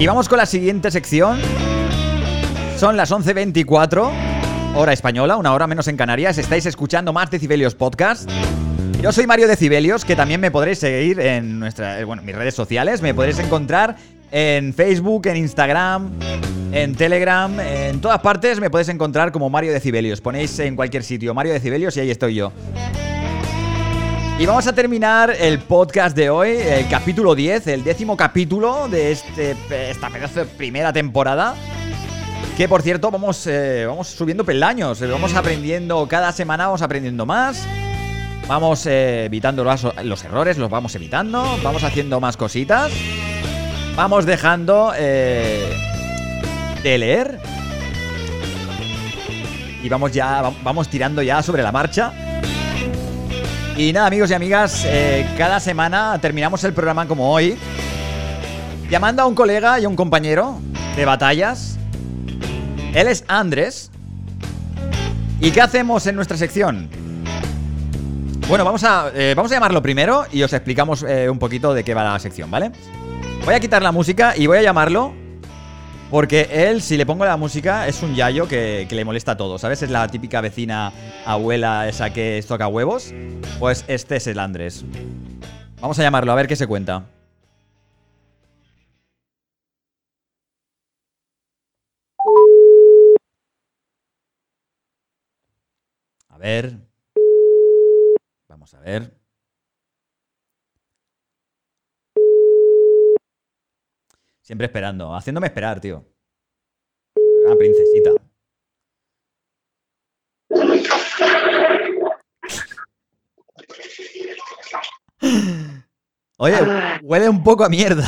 Y vamos con la siguiente sección. Son las 11.24, hora española, una hora menos en Canarias. Estáis escuchando más Decibelios Podcast. Yo soy Mario Decibelios, que también me podréis seguir en nuestra, eh, bueno, mis redes sociales. Me podréis encontrar en Facebook, en Instagram, en Telegram, en todas partes me podéis encontrar como Mario Decibelios. Ponéis en cualquier sitio Mario Decibelios y ahí estoy yo. Y vamos a terminar el podcast de hoy, el capítulo 10, el décimo capítulo de este, esta pedazo de primera temporada. Que por cierto, vamos, eh, vamos subiendo peldaños, eh, vamos aprendiendo, cada semana vamos aprendiendo más. Vamos eh, evitando los, los errores, los vamos evitando, vamos haciendo más cositas. Vamos dejando de leer. Y vamos ya, vamos tirando ya sobre la marcha. Y nada, amigos y amigas, eh, cada semana terminamos el programa como hoy, llamando a un colega y a un compañero de batallas. Él es Andrés. ¿Y qué hacemos en nuestra sección? Bueno, vamos a, eh, vamos a llamarlo primero y os explicamos eh, un poquito de qué va la sección, ¿vale? Voy a quitar la música y voy a llamarlo porque él, si le pongo la música, es un yayo que, le molesta a todo, ¿sabes? Es la típica vecina abuela esa que toca huevos. Pues este es el Andrés. Vamos a llamarlo, a ver qué se cuenta. A ver. Vamos a ver. Siempre esperando, haciéndome esperar, tío. Una princesita. Oye, huele un poco a mierda.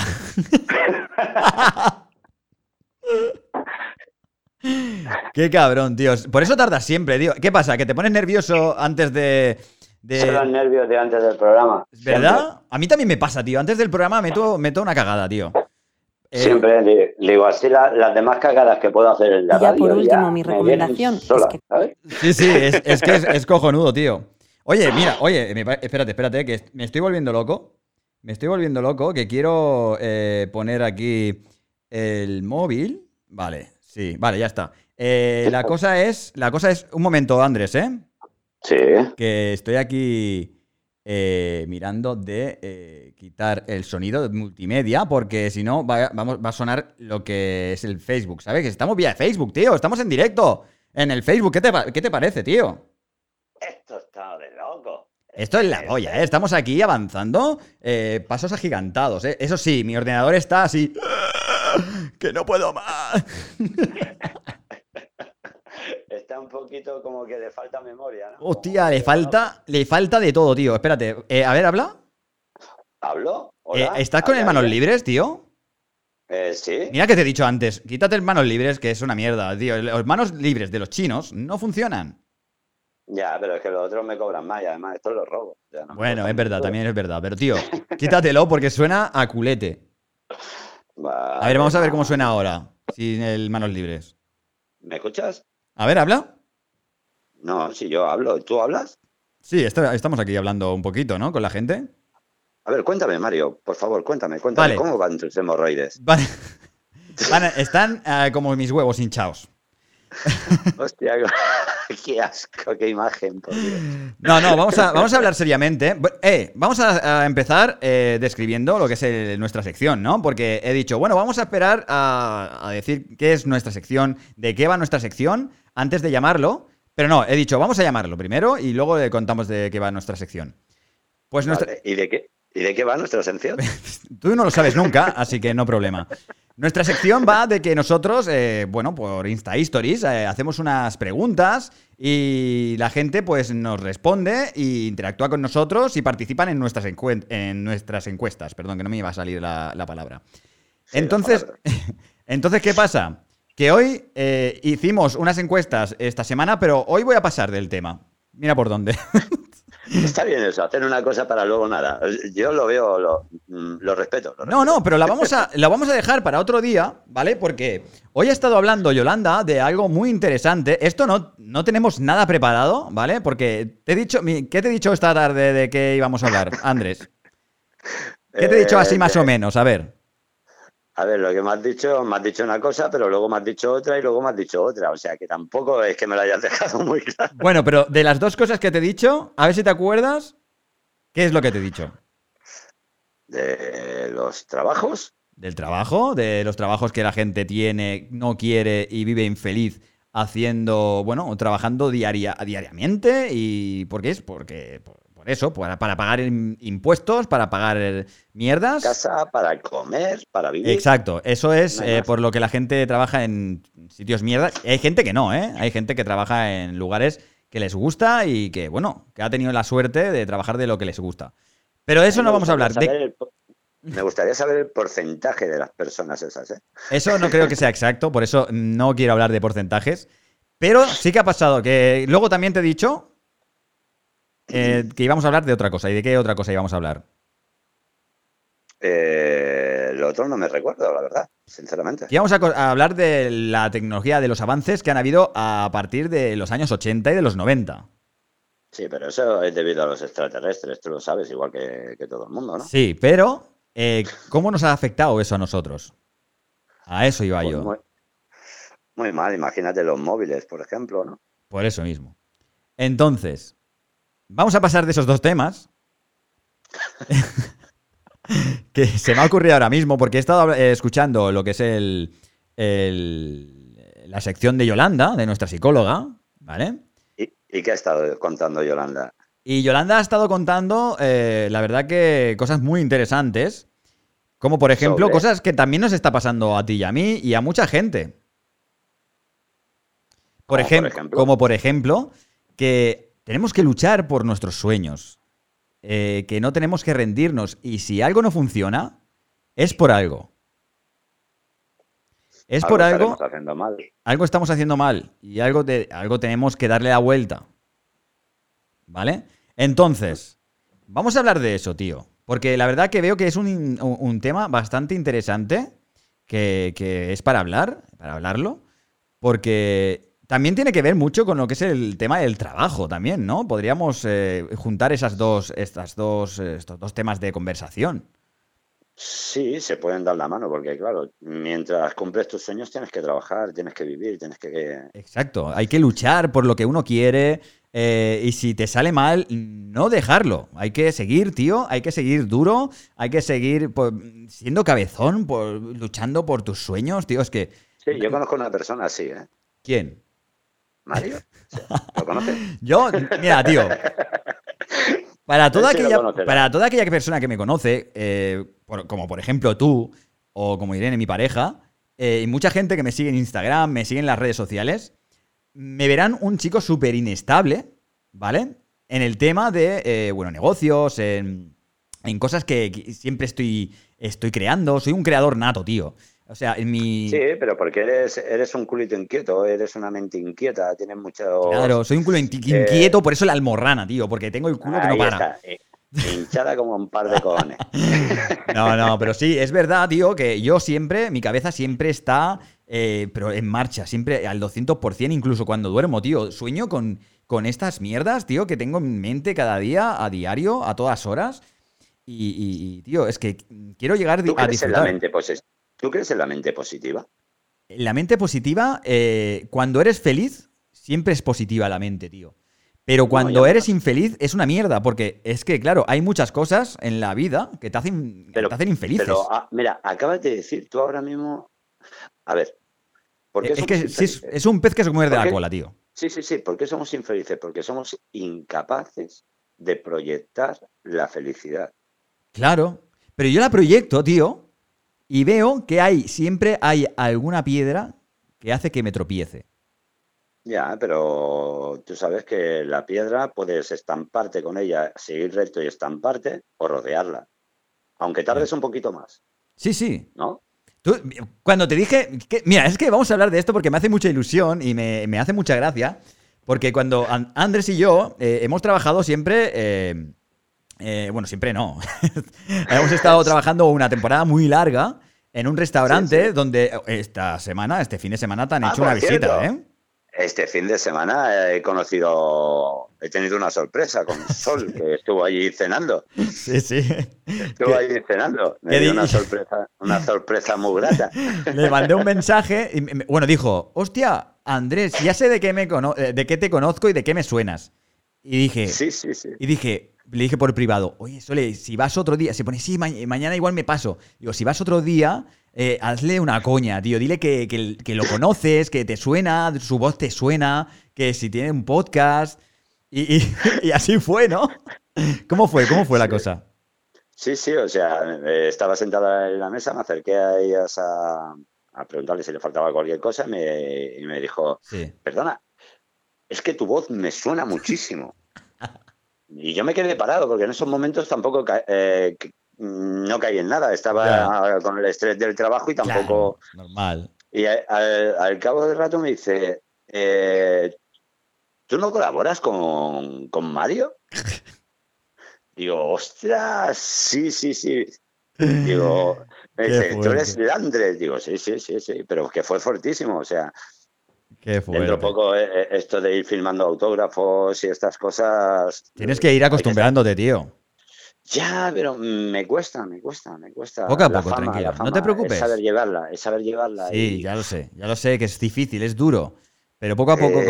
Qué cabrón, tío. Por eso tardas siempre, tío. ¿Qué pasa? ¿Que te pones nervioso antes de, de... Son los nervios de antes del programa. ¿Verdad? A mí también me pasa, tío. Antes del programa meto, meto una cagada, tío. Eh, Siempre le, digo así las demás cagadas que puedo hacer en la ya por último, mi recomendación Sí, sí, es, que es, cojonudo, tío. Oye, mira, oye, espérate, espérate, que me estoy volviendo loco. Me estoy volviendo loco, que quiero eh, poner aquí el móvil. Vale, sí, vale, ya está. Eh, la cosa es, la cosa es, un momento, Andrés, ¿eh? Sí. Que estoy aquí eh, mirando de eh, quitar el sonido de multimedia, porque si no va, vamos, va a sonar lo que es el Facebook, ¿sabes? Que estamos vía Facebook, tío, estamos en directo en el Facebook. ¿Qué te, qué te parece, tío? Esto está de loco. Esto es la olla, ¿eh? Estamos aquí avanzando, eh, pasos agigantados, ¿eh? Eso sí, mi ordenador está así... ¡Que no puedo más! Poquito como que le falta memoria, ¿no? Hostia, le falta, le falta de todo, tío. Espérate, eh, a ver, habla. ¿Hablo? Eh, ¿Estás con el manos libres, tío? Eh, sí. Mira que te he dicho antes, quítate el manos libres, que es una mierda, tío. Los manos libres de los chinos no funcionan. Ya, pero es que los otros me cobran más y además esto lo robo. bueno, es verdad, también es verdad. Pero tío, quítatelo porque suena a culete. a ver, vamos a ver cómo suena ahora, sin el manos libres. ¿Me escuchas? A ver, habla. No, si yo hablo, ¿tú hablas? Sí, estamos aquí hablando un poquito, ¿no? Con la gente. A ver, cuéntame, Mario, por favor, cuéntame, cuéntame, ¿cómo van tus hemorroides? Vale. están eh, como mis huevos hinchados. Hostia, qué asco, qué imagen. No, no, vamos a, vamos a hablar seriamente. Eh, vamos a, empezar eh, describiendo lo que es nuestra sección, ¿no? Porque he dicho, bueno, vamos a esperar a, decir qué es nuestra sección, de qué va nuestra sección, antes de llamarlo. Pero no, he dicho, vamos a llamarlo primero y luego le contamos de qué va nuestra sección. Pues nuestra... ¿Y de qué? ¿Y de qué va nuestra sección? Tú no lo sabes nunca, así que no problema. Nuestra sección va de que nosotros, eh, bueno, por Insta Stories, eh, hacemos unas preguntas y la gente pues nos responde e interactúa con nosotros y participan en nuestras, en nuestras encuestas. Perdón, que no me iba a salir la, palabra. entonces, entonces, ¿qué pasa? Que hoy eh, hicimos unas encuestas esta semana, pero hoy voy a pasar del tema. Mira por dónde. Está bien eso, hacer una cosa para luego nada. Yo lo veo, lo, mm, respeto, No, no, pero la vamos, a, la vamos a dejar para otro día, ¿vale? Porque hoy ha estado hablando Yolanda de algo muy interesante. Esto no, no tenemos nada preparado, ¿vale? Porque te he dicho, ¿qué te he dicho esta tarde de qué íbamos a hablar, Andrés? ¿Qué te he dicho así más o eh, menos? A ver. A ver, lo que me has dicho, me has dicho una cosa, pero luego me has dicho otra y luego me has dicho otra. O sea que tampoco es que me lo hayas dejado muy claro. Bueno, pero de las dos cosas que te he dicho, a ver si te acuerdas, ¿qué es lo que te he dicho? De los trabajos. Del trabajo, de los trabajos que la gente tiene, no quiere y vive infeliz haciendo, bueno, trabajando diaria, diariamente. ¿Y por qué es? Porque por eso, para, pagar impuestos, para pagar mierdas. Casa, para comer, para vivir. Exacto, eso es eh, por lo que la gente trabaja en sitios mierdas. Hay gente que no, ¿eh? Hay gente que trabaja en lugares que les gusta y que, bueno, que ha tenido la suerte de trabajar de lo que les gusta. Pero de eso no vamos a hablar. Me gustaría saber el porcentaje de las personas esas, ¿eh? Eso no creo que sea exacto, por eso no quiero hablar de porcentajes. Pero sí que ha pasado que luego también te he dicho eh, que íbamos a hablar de otra cosa. ¿Y de qué otra cosa íbamos a hablar? Eh, lo otro no me recuerdo, la verdad, sinceramente. Íbamos a, hablar de la tecnología, de los avances que han habido a partir de los años 80 y de los 90. Sí, pero eso es debido a los extraterrestres, tú lo sabes, igual que, todo el mundo, ¿no? Sí, pero eh, ¿cómo nos ha afectado eso a nosotros? A eso iba pues yo. muy mal, imagínate los móviles, por ejemplo, ¿no? Por eso mismo. Entonces, Vamos a pasar de esos dos temas. que se me ha ocurrido ahora mismo, porque he estado eh, escuchando lo que es el, la sección de Yolanda, de nuestra psicóloga, ¿vale? ¿Y, qué ha estado contando Yolanda? Y Yolanda ha estado contando, eh, la verdad que cosas muy interesantes, como por ejemplo cosas que también nos está pasando a ti y a mí y a mucha gente. Por, ejemplo, como por ejemplo, que tenemos que luchar por nuestros sueños, eh, que no tenemos que rendirnos y si algo no funciona, es por algo. Es por algo. Mal. Algo estamos haciendo mal y algo, algo tenemos que darle la vuelta. ¿Vale? Entonces, vamos a hablar de eso, tío. Porque la verdad que veo que es un, tema bastante interesante que, que, es para hablar, para hablarlo. Porque también tiene que ver mucho con lo que es el tema del trabajo también, ¿no? Podríamos eh, juntar esas dos, estas dos, estos dos temas de conversación. Sí, se pueden dar la mano, porque claro, mientras cumples tus sueños tienes que trabajar, tienes que vivir, tienes que... Exacto, hay que luchar por lo que uno quiere eh, y si te sale mal, no dejarlo. Hay que seguir, tío, hay que seguir duro, hay que seguir siendo cabezón, por, luchando por tus sueños, tío, es que... Sí, yo conozco a una persona así, ¿eh? ¿Quién? Mario. ¿Lo conoces? Yo, mira, tío. Para toda, aquella, para toda aquella persona que me conoce, eh, como por ejemplo tú, o como Irene, mi pareja, eh, y mucha gente que me sigue en Instagram, me sigue en las redes sociales, me verán un chico súper inestable, ¿vale? En el tema de, eh, bueno, negocios, en, cosas que, siempre estoy, estoy creando. Soy un creador nato, tío. O sea, en mi. Sí, pero porque eres, eres un culito inquieto, eres una mente inquieta, tienes mucho. Claro, soy un culo eh, inquieto, por eso la almorrana, tío, porque tengo el culo que no para. Eh, hinchada como un par de cojones. no, no, pero sí, es verdad, tío, que yo siempre, mi cabeza siempre está, eh, pero en marcha, siempre al 200%, incluso cuando duermo, tío. Sueño con, con estas mierdas, tío, que tengo en mente cada día, a diario, a todas horas. Y, tío, es que quiero llegar a disfrutar. la mente, pues ¿Tú crees en la mente positiva? La mente positiva, eh, cuando eres feliz, siempre es positiva la mente, tío. Pero cuando eres infeliz es una mierda, porque es que, claro, hay muchas cosas en la vida que te hacen, te hacen infelices. Pero, ah, mira, acabas de decir, tú ahora mismo. A ver. es que es, un pez que se muerde la cola, tío. Sí, sí, sí. ¿Por qué somos infelices? Porque somos incapaces de proyectar la felicidad. Claro. Pero yo la proyecto, tío, y veo que hay, siempre hay alguna piedra que hace que me tropiece. Ya, pero tú sabes que la piedra puedes estamparte con ella, seguir recto y estamparte o rodearla. Aunque tardes un poquito más. Sí, sí. ¿No? cuando te dije. Que, mira, es que vamos a hablar de esto porque me hace mucha ilusión y me, hace mucha gracia. Porque cuando Andrés y yo eh, hemos trabajado siempre. Eh, eh, bueno, siempre no. Hemos estado trabajando una temporada muy larga en un restaurante donde esta semana, este fin de semana, te han ah, hecho una visita, ¿eh? Este fin de semana he conocido, he tenido una sorpresa con Sol, que estuvo allí cenando. Sí, sí. Estuvo allí cenando. Me dio una sorpresa, una sorpresa muy grata. Le mandé un mensaje y, bueno, dijo, hostia, Andrés, ya sé de qué, me eh, de qué te conozco y de qué me suenas. Y dije, sí, sí, sí. Y dije, le dije por privado, oye, Sole, si vas otro día, se pone, sí, mañana igual me paso. Digo, si vas otro día, eh, hazle una coña, tío. Dile que, lo conoces, que te suena, su voz te suena, que si tiene un podcast. Y, así fue, ¿no? ¿Cómo fue? ¿Cómo fue la cosa? Sí, sí, o sea, eh, estaba sentada en la mesa, me acerqué a ellas a, preguntarle si le faltaba cualquier cosa y me dijo, perdona, es que tu voz me suena muchísimo. Y yo me quedé parado, porque en esos momentos tampoco eh, no caí en nada. Estaba con el estrés del trabajo y tampoco. normal. Y al, cabo del rato me dice: eh, ¿Tú no colaboras con, Mario? Digo, ostras, sí, sí, sí. Digo, ¿tú eres Andrés? Digo, sí, sí, sí, sí, pero que fue fortísimo, o sea, Dentro poco eh, eh, esto de ir filmando autógrafos y estas cosas. Tienes que ir acostumbrándote, tío. Ya, pero me cuesta, me cuesta, me cuesta. Poco a poco, tranquilo. no te preocupes. Es saber llevarla, es saber llevarla. Sí, ya lo sé, ya lo sé que es difícil, es duro. Pero poco a poco,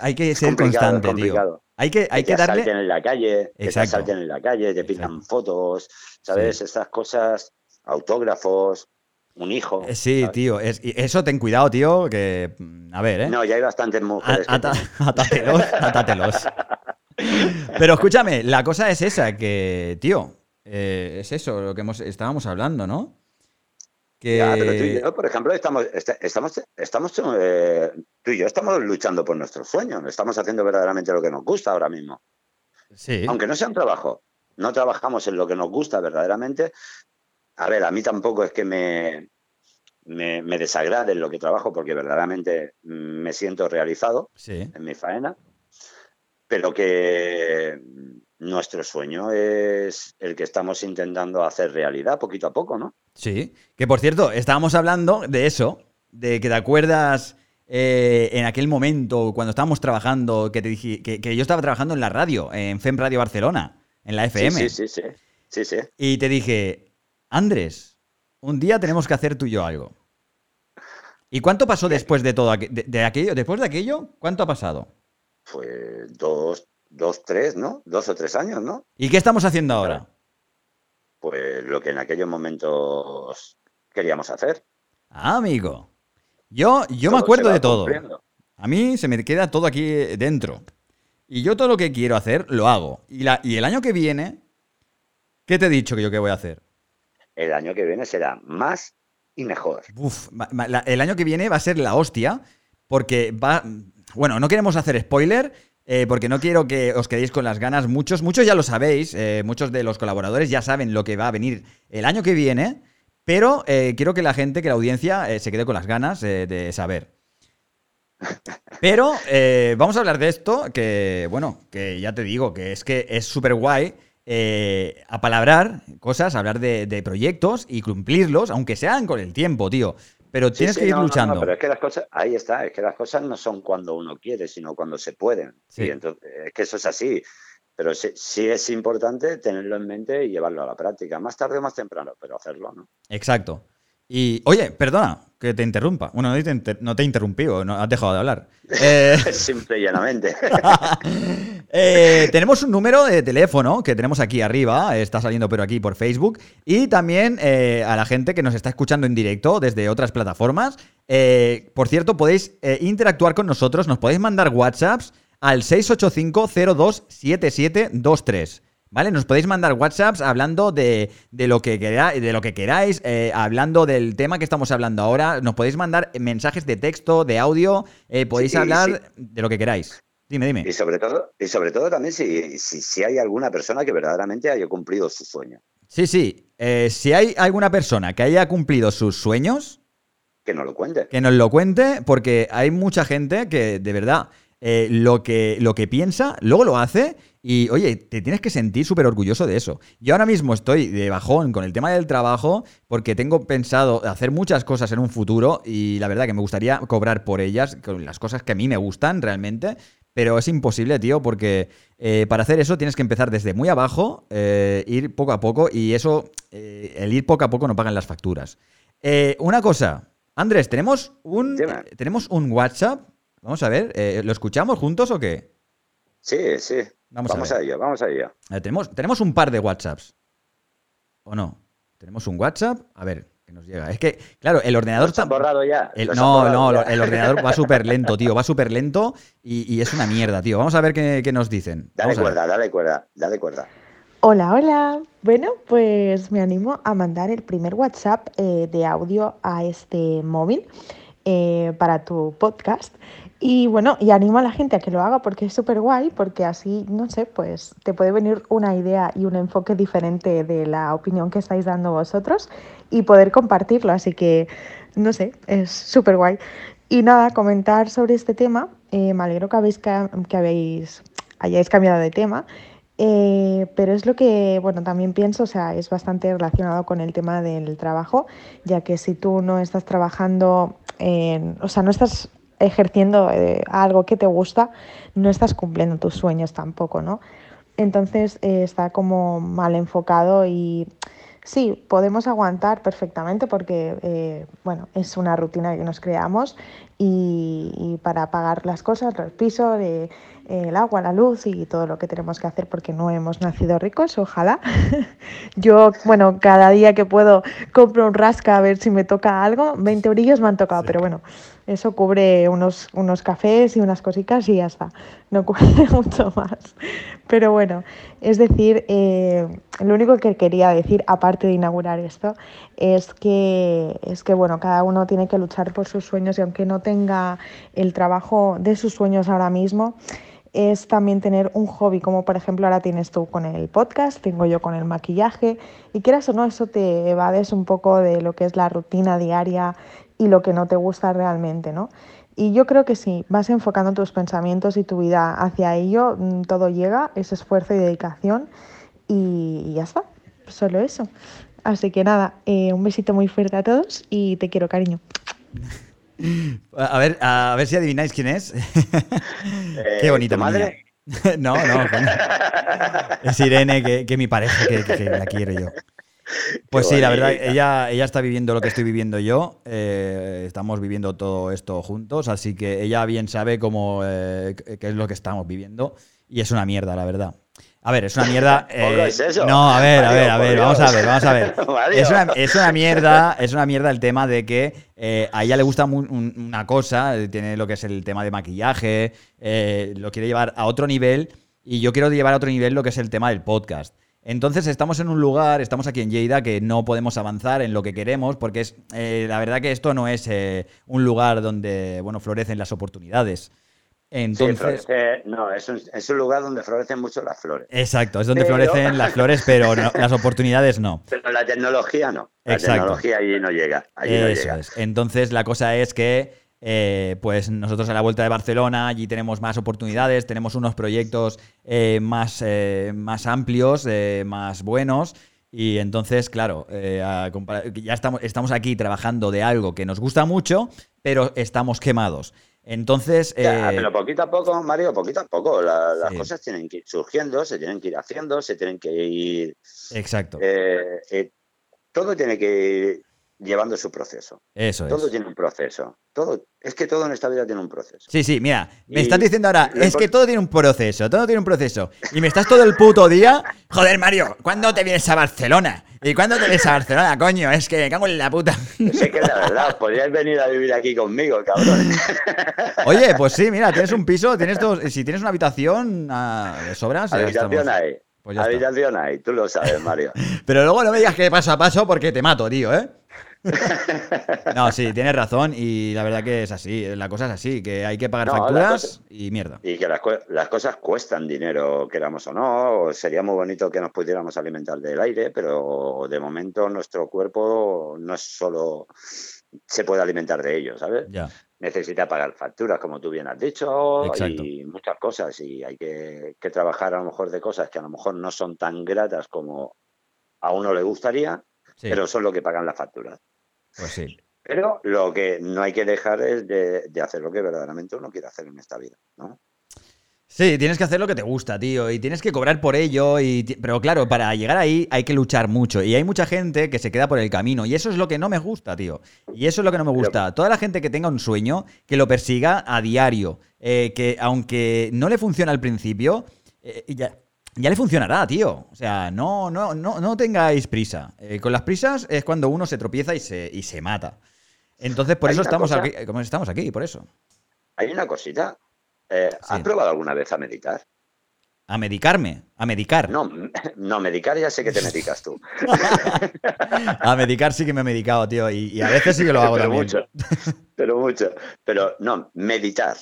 hay que ser constante, tío. Hay que, hay que, que darle. en la calle, que te salten en la calle, te pintan fotos, ¿sabes? Estas cosas, autógrafos un hijo. Eh, sí, tío. eso ten cuidado, tío, que. Mm, a ver, ¿eh? No, ya hay bastantes mujeres. atátelos, atátelos. Pero escúchame, la cosa es esa, que, tío, eh, es eso, lo que hemos, estábamos hablando, ¿no? Que... pero tú y yo, por ejemplo, estamos, estamos, estamos eh, tú y yo estamos luchando por nuestros sueños, estamos haciendo verdaderamente lo que nos gusta ahora mismo. Sí. Aunque no sea un trabajo, no trabajamos en lo que nos gusta verdaderamente, a ver, a mí tampoco es que me, me, desagrade lo que trabajo porque verdaderamente me siento realizado en mi faena, pero que nuestro sueño es el que estamos intentando hacer realidad poquito a poco, ¿no? Sí, que por cierto, estábamos hablando de eso, de que te acuerdas eh, en aquel momento cuando estábamos trabajando, que te dije que, yo estaba trabajando en la radio, en FEM Radio Barcelona, en la FM. Sí, sí, sí, sí, sí. Y te dije, Andrés, un día tenemos que hacer tú y yo algo. ¿Y cuánto pasó después de todo de, aquello? Después de aquello, ¿cuánto ha pasado? Pues dos, dos, tres, ¿no? Dos o tres años, ¿no? ¿Y qué estamos haciendo ahora? Pues lo que en aquellos momentos queríamos hacer. Ah, amigo. Yo, yo me acuerdo de todo. A mí se me queda todo aquí dentro. Y yo todo lo que quiero hacer, lo hago. Y, la, y el año que viene, ¿qué te he dicho que yo qué voy a hacer? El año que viene será más y mejor. Uf, el año que viene va a ser la hostia, porque va... Bueno, no queremos hacer spoiler, eh, porque no quiero que os quedéis con las ganas. Muchos, muchos ya lo sabéis, eh, muchos de los colaboradores ya saben lo que va a venir el año que viene, pero eh, quiero que la gente, que la audiencia se quede con las ganas de saber. Pero vamos a hablar de esto, que bueno, que ya te digo, que es que es súper guay eh, apalabrar cosas, hablar de, proyectos y cumplirlos, aunque sean con el tiempo, tío. Pero tienes que ir luchando. pero es que las cosas, ahí está, es que las cosas no son cuando uno quiere, sino cuando se pueden. Sí. entonces, es que eso es así. Pero sí, sí, es importante tenerlo en mente y llevarlo a la práctica, más tarde o más temprano, pero hacerlo, ¿no? Exacto. Y, oye, perdona que te interrumpa. Bueno, no te, no te he interrumpido, no, has dejado de hablar. Eh... Simple y llanamente. Eh, tenemos un número de teléfono que tenemos aquí arriba, está saliendo pero aquí por Facebook, y también eh, a la gente que nos está escuchando en directo desde otras plataformas. Eh, por cierto, podéis interactuar con nosotros, nos podéis mandar WhatsApps al 685 027723. ¿Vale? Nos podéis mandar WhatsApps hablando de, lo, que queráis, de lo que queráis, eh, hablando del tema que estamos hablando ahora. Nos podéis mandar mensajes de texto, de audio, eh, podéis hablar de lo que queráis. Dime, dime. Y sobre todo, y sobre todo también si, si, hay alguna persona que verdaderamente haya cumplido su sueño. Sí, sí. Eh, si hay alguna persona que haya cumplido sus sueños. Que nos lo cuente. Que nos lo cuente, porque hay mucha gente que de verdad eh, lo, que, lo que piensa, luego lo hace y oye, te tienes que sentir súper orgulloso de eso. Yo ahora mismo estoy de bajón con el tema del trabajo porque tengo pensado hacer muchas cosas en un futuro y la verdad que me gustaría cobrar por ellas, con las cosas que a mí me gustan realmente. Pero es imposible, tío, porque eh, para hacer eso tienes que empezar desde muy abajo, eh, ir poco a poco y eso, eh, el ir poco a poco no pagan las facturas. una cosa, Andrés, tenemos un, tenemos un WhatsApp. Vamos a ver, ¿lo escuchamos juntos o qué? Sí, sí. Vamos, a, ello, vamos a ello. tenemos, tenemos un par de WhatsApps. ¿O no? Tenemos un WhatsApp. A ver, que nos llega. Es que, claro, el ordenador está. borrado ya. no, no, el ordenador va súper lento, tío. Va súper lento y, es una mierda, tío. Vamos a ver qué, nos dicen. Dale cuerda, dale cuerda, dale cuerda. Hola, hola. Bueno, pues me animo a mandar el primer WhatsApp eh, de audio a este móvil eh, para tu podcast. Y bueno, y animo a la gente a que lo haga porque es súper guay, porque así, no sé, pues te puede venir una idea y un enfoque diferente de la opinión que estáis dando vosotros y poder compartirlo. Así que, no sé, es súper guay. Y nada, comentar sobre este tema. Eh, me alegro que, habéis, que habéis, hayáis cambiado de tema. Eh, pero es lo que, bueno, también pienso, o sea, es bastante relacionado con el tema del trabajo, ya que si tú no estás trabajando, en, o sea, no estás ejerciendo eh, algo que te gusta, no estás cumpliendo tus sueños tampoco, ¿no? Entonces eh, está como mal enfocado y sí, podemos aguantar perfectamente porque, eh, bueno, es una rutina que nos creamos y, para pagar las cosas, el piso, el agua, la luz y todo lo que tenemos que hacer porque no hemos nacido ricos, ojalá. Yo, bueno, cada día que puedo compro un rasca a ver si me toca algo, 20 brillos me han tocado, pero bueno, eso cubre unos, unos cafés y unas cositas y ya está. No cubre mucho más. Pero bueno, es decir, eh, lo único que quería decir, aparte de inaugurar esto, es que, es que bueno, cada uno tiene que luchar por sus sueños y aunque no tenga el trabajo de sus sueños ahora mismo, es también tener un hobby, como por ejemplo ahora tienes tú con el podcast, tengo yo con el maquillaje, y quieras o no, eso te evades un poco de lo que es la rutina diaria y lo que no te gusta realmente, ¿no? Y yo creo que sí, vas enfocando tus pensamientos y tu vida hacia ello, mm, todo llega, es esfuerzo y dedicación y ya está, solo eso. Así que nada, eh, un besito muy fuerte a todos y te quiero, cariño. A ver, a ver si adivináis quién es. Qué eh, bonita madre. no, no, es Irene, que, que mi pareja, que, que la quiero yo. Pues sí, la verdad, ella, ella está viviendo lo que estoy viviendo yo. Eh, estamos viviendo todo esto juntos, así que ella bien sabe cómo eh, qué es lo que estamos viviendo. Y es una mierda, la verdad. A ver, es una mierda. Eh, no, a ver, a ver, a ver, vamos a ver, vamos a ver. Es una, es una, mierda, es una mierda el tema de que a ella le gusta una cosa, tiene lo que es el tema de maquillaje, lo quiere llevar a otro nivel y yo quiero llevar a otro nivel lo que es el tema del podcast. Entonces estamos en un lugar, estamos aquí en Lleida, que no podemos avanzar en lo que queremos, porque es eh, la verdad que esto no es eh, un lugar donde bueno florecen las oportunidades. Entonces, no, es un, lugar donde florecen mucho las flores. Exacto, es donde florecen las flores, pero las oportunidades no. Pero la tecnología no. La tecnología allí no llega. Allí no llega. Entonces la cosa es que eh, pues nosotros a la vuelta de Barcelona, allí tenemos más oportunidades, tenemos unos proyectos eh, más, eh, más amplios, más buenos. Y entonces, claro, ya estamos, estamos aquí trabajando de algo que nos gusta mucho, pero estamos quemados. Entonces. pero poquito a poco, Mario, poquito a poco. las cosas tienen que ir surgiendo, se tienen que ir haciendo, se tienen que ir. Exacto. todo tiene que ir llevando su proceso. Eso todo tiene un proceso. Todo, es que todo en esta vida tiene un proceso. Sí, sí, mira, me estás diciendo ahora, es que todo tiene un proceso, todo tiene un proceso. Y me estás todo el puto día. Joder, Mario, ¿cuándo te vienes a Barcelona? ¿Y cuándo te vienes a Barcelona, coño? Es que me cago en la puta. Sé que la verdad, podrías venir a vivir aquí conmigo, cabrón. Oye, pues sí, mira, tienes un piso, tienes dos, si tienes una habitación de sobras. Habitación hay. Pues habitación hay, tú lo sabes, Mario. Pero luego no me digas que paso a paso porque te mato, tío, ¿eh? no, sí, tienes razón y la verdad que es así, la cosa es así, que hay que pagar facturas y mierda. Y que las, cosas cuestan dinero, queramos o no, sería muy bonito que nos pudiéramos alimentar del aire, pero de momento nuestro cuerpo no es solo se puede alimentar de ello, ¿sabes? Ya. necesita pagar facturas, como tú bien has dicho, Exacto. y muchas cosas. Y hay que, que trabajar a lo mejor de cosas que a lo mejor no son tan gratas como a uno le gustaría, Sí, pero son lo que pagan las facturas. Pues sí. Pero lo que no hay que dejar es de, de hacer lo que verdaderamente uno quiere hacer en esta vida, ¿no? Sí, tienes que hacer lo que te gusta, tío, y tienes que cobrar por ello, y pero claro, para llegar ahí hay que luchar mucho, y hay mucha gente que se queda por el camino, y eso es lo que no me gusta, tío, y eso es lo que no me gusta. Toda la gente que tenga un sueño, que lo persiga a diario, eh, que aunque no le funciona al principio, eh, ya, ya le funcionará, tío. O sea, no, no, no, no tengáis prisa. Eh, con las prisas es cuando uno se tropieza y se, y se mata. Entonces, por eso estamos cosa- aquí, como estamos aquí, por eso. Hay una cosita. eh, ¿Has Sí. probado alguna vez a meditar? A medicarme, a medicar. No, no, medicar ya sé que te medicas tú. A medicar sí que me he medicado, tío. Y, y a veces sí que lo hago pero también. mucho, pero mucho. Pero no, meditar.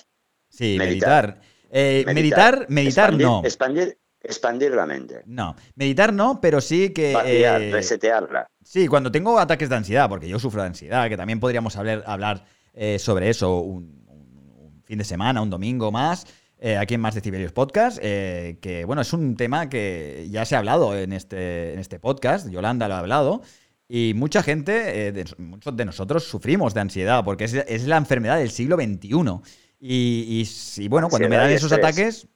Sí, Meditar. meditar. Eh, meditar, meditar, expandir, no. Expandir, expandir la mente. No. Meditar no, pero sí que. Vaciar, eh, resetearla. sí, cuando tengo ataques de ansiedad, porque yo sufro de ansiedad, que también podríamos hablar, hablar eh, sobre eso un, fin de semana, un domingo más. eh, aquí en Más Decibelios Podcast, que bueno, es un tema que ya se ha hablado en este, en este podcast, Yolanda lo ha hablado, y mucha gente, eh, de- muchos de nosotros sufrimos de ansiedad, porque es, es la enfermedad del siglo XXI. Y, bueno, cuando me dan esos estrés. ataques,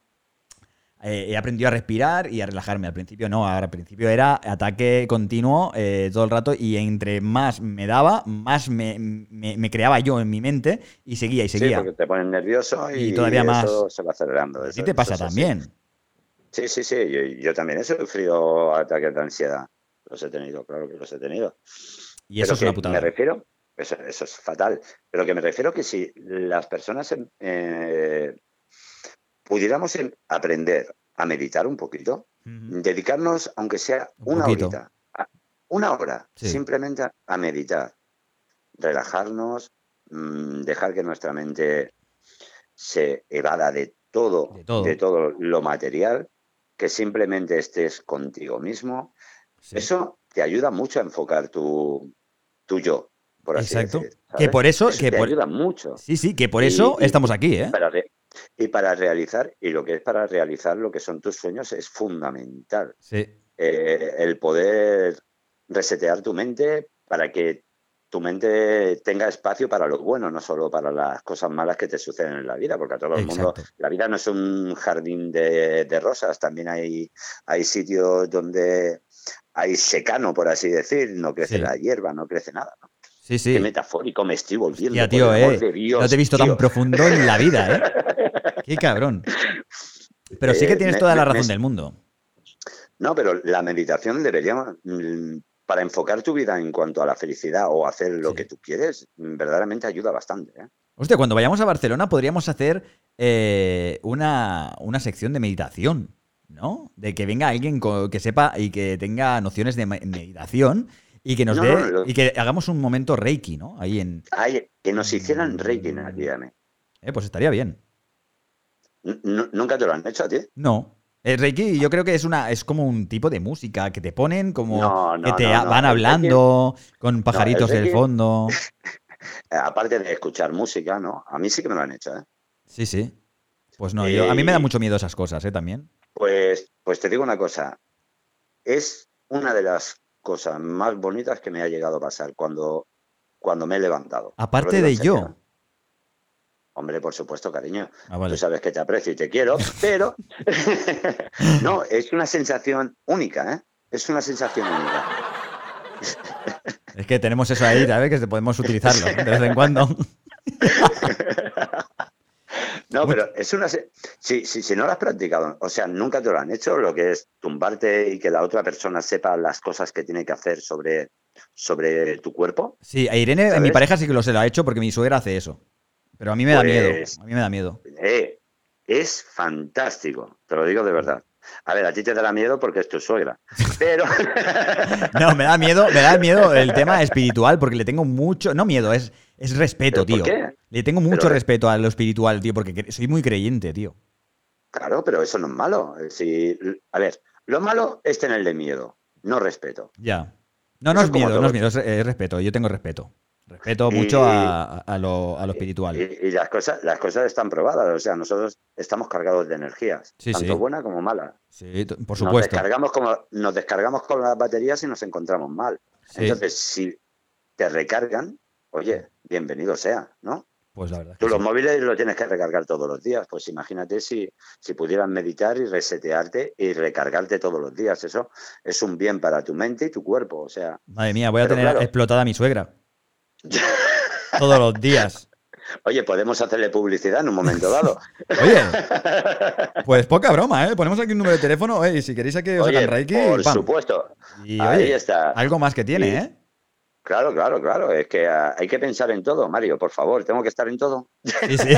eh, he aprendido a respirar y a relajarme. Al principio no, al principio era ataque continuo eh, todo el rato y entre más me daba, más me, me- me creaba yo en mi mente y seguía y Sí, seguía. porque te pones nervioso y, Y todavía más. eso se va acelerando. eso- te pasa eso también. Sí, sí, sí. Yo, yo también he sufrido ataques de ansiedad. Los he tenido, claro que los he tenido. Y eso Pero es una putada. Me refiero, eso, eso es fatal, pero que me refiero que si las personas eh, pudiéramos em- aprender a meditar un poquito, dedicarnos, aunque sea Un una poquito. horita, una hora, Sí. simplemente a, meditar, relajarnos, mm, dejar que nuestra mente se evada de todo, De todo. lo material, que simplemente estés contigo mismo, Sí. eso te ayuda mucho a enfocar tu, tu yo, por así Exacto. decir. Que por eso, Eso que te por- ayuda mucho. Sí, sí, que por Y- eso y- estamos aquí, ¿eh? Para re- y para realizar, y lo que es para realizar lo que son tus sueños es fundamental. Sí. Eh, el poder resetear tu mente para que tu mente tenga espacio para lo bueno, no solo para las cosas malas que te suceden en la vida, porque a todo el mundo, la vida no es un jardín de, de rosas, también hay, hay sitios donde hay secano, por así decir, no crece Sí. la hierba, no crece nada. ¿no? Sí, sí. Qué metafórico me estoy volviendo. Por tío, el amor eh. de Dios, no te he visto tan profundo en la vida, ¿eh? Qué cabrón. Pero sí que Eh, tienes me- toda la razón me- del mundo. No, pero la meditación debería, mm, para enfocar tu vida en cuanto a la felicidad o hacer lo Sí. que tú quieres, verdaderamente ayuda bastante. ¿eh? Hostia, cuando vayamos a Barcelona podríamos hacer eh, una, una sección de meditación, ¿no? De que venga alguien que sepa y que tenga nociones de me- meditación y que nos No, dé no, y que hagamos un momento reiki, ¿no? Ahí en... Ay, que nos hicieran reiki Mm. aquí, Dani. Eh, pues estaría bien. ¿Nunca te lo han hecho a ti? No. El reiki yo creo que es una es como un tipo de música que te ponen como No, no, que te no, van hablando con pajaritos del reiki- fondo. Eh, aparte de escuchar música, ¿no? A mí sí que me lo han hecho, ¿eh? Sí, sí. Pues no, yo, a mí me da Eh, mucho miedo esas cosas, ¿eh? También. Pues, pues te digo una cosa. Es una de las cosas más bonitas que me ha llegado a pasar cuando, cuando me he levantado. Aparte de yo. Hombre, por supuesto, cariño. Ah, vale. Tú sabes que te aprecio y te quiero, pero no, es una sensación única, ¿eh? Es una sensación única. Es que tenemos eso ahí, ¿sabes? Que podemos utilizarlo de vez en cuando. No, Mucho. pero es una. Si, si, si no lo has practicado, o sea, nunca te lo han hecho, lo que es tumbarte y que la otra persona sepa las cosas que tiene que hacer sobre, sobre tu cuerpo. Sí, a Irene, mi ¿Sabes? pareja sí que lo se lo ha hecho porque mi suegra hace eso. Pero a mí me da miedo. Pues- A mí me da miedo. Eh, es fantástico, te lo digo de verdad. A ver, a ti te dará miedo porque es tu suegra, pero No, me da miedo, me da miedo el tema espiritual porque le tengo mucho, no miedo, es, es respeto, ¿Pero tío. por qué? Le tengo mucho Pero- respeto a lo espiritual, tío, porque soy muy creyente, tío. claro, pero eso no es malo. Si, a ver, lo malo es tenerle miedo, no respeto. Ya. No, no es miedo, no es miedo, es, es respeto. Yo tengo respeto. Respeto mucho a, a, lo, a, lo, espiritual. Y, las, cosas, las cosas están probadas. O sea, nosotros estamos cargados de energías, tanto buena como mala. Sí, por supuesto. Nos descargamos, como, nos descargamos con las baterías y nos encontramos mal. Entonces, si te recargan, oye, bienvenido sea, ¿no? Pues la verdad. Tú los móviles los tienes que recargar todos los días. Pues imagínate si, si pudieras meditar y resetearte y recargarte todos los días. Eso es un bien para tu mente y tu cuerpo. O sea. Madre mía, voy a tener explotada a mi suegra. Todos los días. Oye, podemos hacerle publicidad en un momento dado. Oye, pues poca broma, ¿eh? Ponemos aquí un número de teléfono, y si queréis aquí os hagan Reiki. Por supuesto. Y Ahí está. Algo más que tiene, ¿eh? Claro, claro, claro. Es que ah, hay que pensar en todo, Mario, por favor. Tengo que estar en todo. Sí, sí.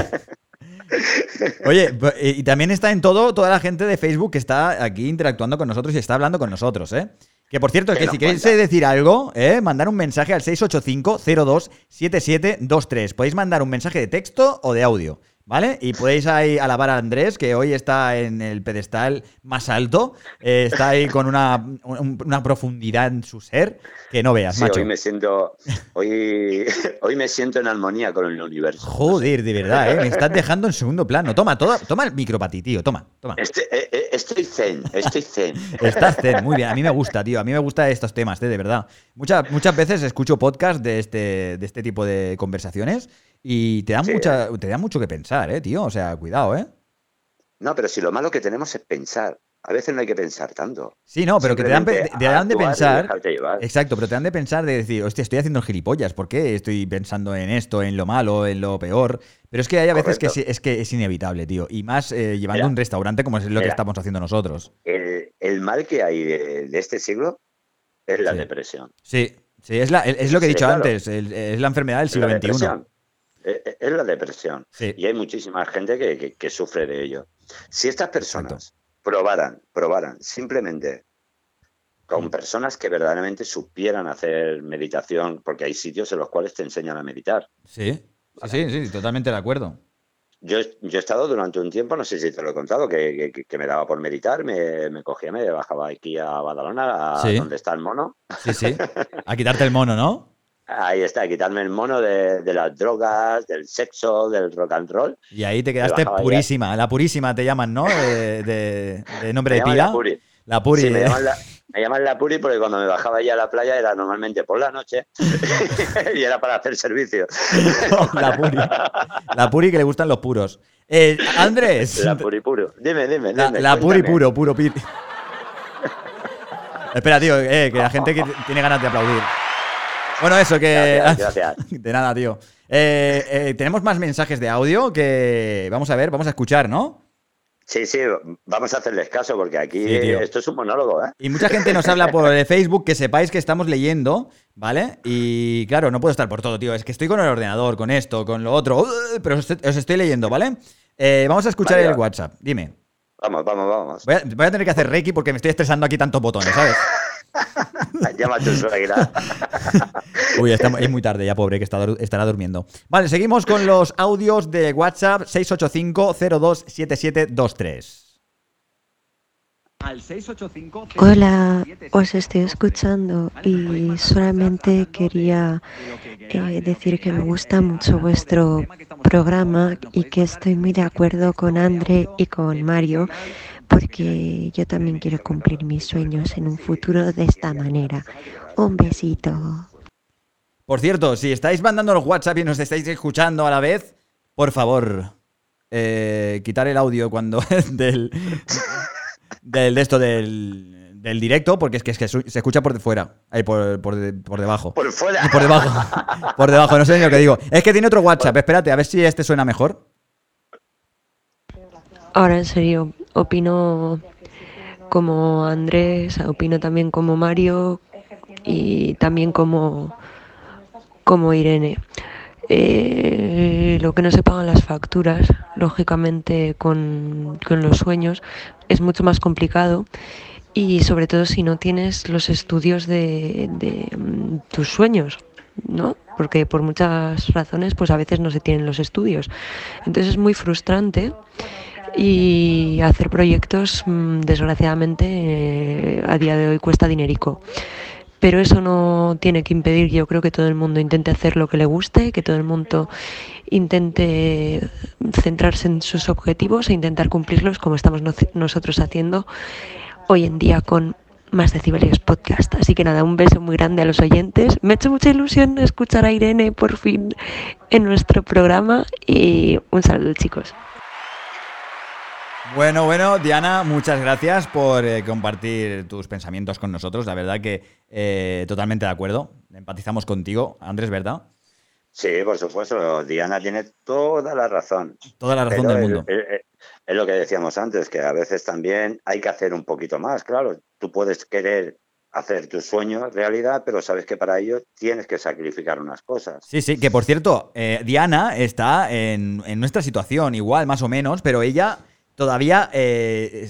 Oye, y también está en todo toda la gente de Facebook que está aquí interactuando con nosotros y está hablando con nosotros, ¿eh? Que por cierto, que si queréis decir algo, ¿eh? mandar un mensaje al 685-027723. Podéis mandar un mensaje de texto o de audio. ¿Vale? Y podéis ahí alabar a Andrés, que hoy está en el pedestal más alto. Eh, está ahí con una, una, profundidad en su ser que no veas, macho. Hoy me siento. Hoy, hoy me siento en armonía con el universo. Joder, de verdad, ¿eh? Me estás dejando en segundo plano. Toma, toma, toma el micro para ti, tío. Toma, toma. Estoy, eh, estoy zen, estoy zen. Estás zen, muy bien. A mí me gusta, tío. A mí me gustan estos temas, de verdad. Muchas, muchas veces escucho podcast de este, de este tipo de conversaciones y te dan, mucha, te da mucho que pensar, ¿eh, tío? O sea, cuidado, ¿eh? No, pero si lo malo que tenemos es pensar. A veces no hay que pensar tanto. Sí, no, pero que te dan, te dan de pensar. Exacto, pero te dan de pensar de decir, hostia, estoy haciendo gilipollas, ¿por qué estoy pensando en esto, en lo malo, en lo peor? Pero es que hay a veces que es, que es inevitable, tío. Y más eh, llevando un restaurante como es lo que estamos haciendo nosotros. El, mal que hay de, este siglo es la depresión. Sí, sí, es, la, es lo que he dicho antes, es la enfermedad del siglo XXI. Eh, eh, es la depresión. Y hay muchísima gente que, sufre de ello. Si estas personas probaran, probaran simplemente con mm. personas que verdaderamente supieran hacer meditación, porque hay sitios en los cuales te enseñan a meditar. Sí, sí, sí, totalmente de acuerdo. Yo, yo, he estado durante un tiempo, no sé si te lo he contado, que, me daba por meditar, me, me, cogía, me bajaba aquí a Badalona, a donde está el mono. Sí, sí. A quitarte el mono, ¿no? Ahí está, quitarme el mono de, las drogas, del sexo, del rock and roll. Y ahí te quedaste purísima, la purísima te llaman, ¿no? De, nombre de pila. La puri. La puri. Sí, me, llaman la, me, llaman la, puri porque cuando me bajaba ya a la playa era normalmente por la noche y era para hacer servicio. la puri. La puri que le gustan los puros. Eh, Andrés. La puri puro. Dime, dime. La, dime, la puri puro, puro piri. Espera, tío, eh, que la gente que tiene ganas de aplaudir. Bueno, eso que. Gracias, De nada, tío. Eh, eh, tenemos más mensajes de audio que vamos a ver, vamos a escuchar, ¿no? Sí, sí, vamos a hacerles caso porque aquí esto es un monólogo, ¿eh? Y mucha gente nos habla por Facebook, que sepáis que estamos leyendo, ¿vale? Y claro, no puedo estar por todo, tío. Es que estoy con el ordenador, con esto, con lo otro, pero os, estoy leyendo, ¿vale? Eh, vamos a escuchar el WhatsApp. Dime. Vamos, vamos, vamos. Voy a, voy a, tener que hacer Reiki porque me estoy estresando aquí tantos botones, ¿sabes? Llama a tu suegra. Uy, es muy tarde ya, pobre, que estará durmiendo. Vale, seguimos con los audios de WhatsApp 685-027723. Hola, os estoy escuchando y solamente quería eh, decir que me gusta mucho vuestro programa y que estoy muy de acuerdo con André y con Mario porque yo también quiero cumplir mis sueños en un futuro de esta manera. Un besito. Por cierto, si estáis mandando los WhatsApp y nos estáis escuchando a la vez, por favor, eh, quitar el audio cuando del, del de esto del, del directo, porque es que, es que se escucha por fuera, ahí por, por, por debajo. Por fuera. Por debajo. Por debajo, no sé ni lo que digo. Es que tiene otro WhatsApp, espérate, a ver si este suena mejor. Ahora en serio, opino como Andrés, opino también como Mario y también como, como Irene. Eh, lo que no se pagan las facturas, lógicamente con, los sueños, es mucho más complicado y sobre todo si no tienes los estudios de, de mm, tus sueños, ¿no? Porque por muchas razones pues a veces no se tienen los estudios. Entonces es muy frustrante y hacer proyectos mm, desgraciadamente eh, a día de hoy cuesta dinerico pero eso no tiene que impedir yo creo que todo el mundo intente hacer lo que le guste, que todo el mundo intente centrarse en sus objetivos e intentar cumplirlos como estamos nosotros haciendo hoy en día con más decibelios podcast. Así que nada, un beso muy grande a los oyentes. Me ha hecho mucha ilusión escuchar a Irene por fin en nuestro programa y un saludo chicos. Bueno, bueno, Diana, muchas gracias por eh, compartir tus pensamientos con nosotros. La verdad que eh, totalmente de acuerdo. Empatizamos contigo, Andrés, ¿verdad? Sí, por supuesto. Diana tiene toda la razón. Toda la razón del mundo. Es lo que decíamos antes, que a veces también hay que hacer un poquito más. Claro, tú puedes querer hacer tus sueños realidad, pero sabes que para ello tienes que sacrificar unas cosas. Sí, sí, que por cierto, eh, Diana está en, nuestra situación, igual, más o menos, pero ella todavía, eh,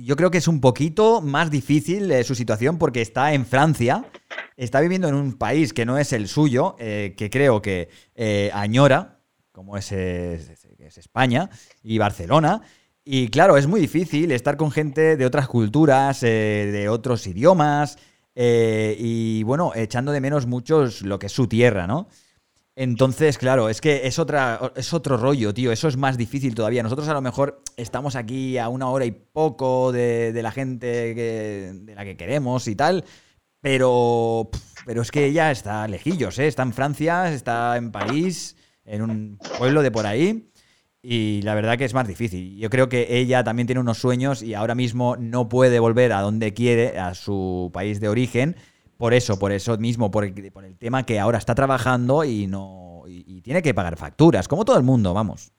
yo creo que es un poquito más difícil eh, su situación porque está en Francia, está viviendo en un país que no es el suyo, que creo que añora, como es, España y Barcelona. Y claro, es muy difícil estar con gente de otras culturas, eh, de otros idiomas, eh, y bueno, echando de menos muchos lo que es su tierra, ¿no? Entonces, claro, es que es, otra, es otro rollo, tío. Eso es más difícil todavía. Nosotros a lo mejor estamos aquí a una hora y poco de, la gente de la que queremos y tal. Pero, pero es que ella está lejillos, ¿eh? Está en Francia, está en París en un pueblo de por ahí. Y la verdad que es más difícil. Yo creo que ella también tiene unos sueños y ahora mismo no puede volver a donde quiere, a su país de origen. Por eso, por eso mismo, por el, por el tema que ahora está trabajando y no y, tiene que pagar facturas, como todo el mundo, vamos.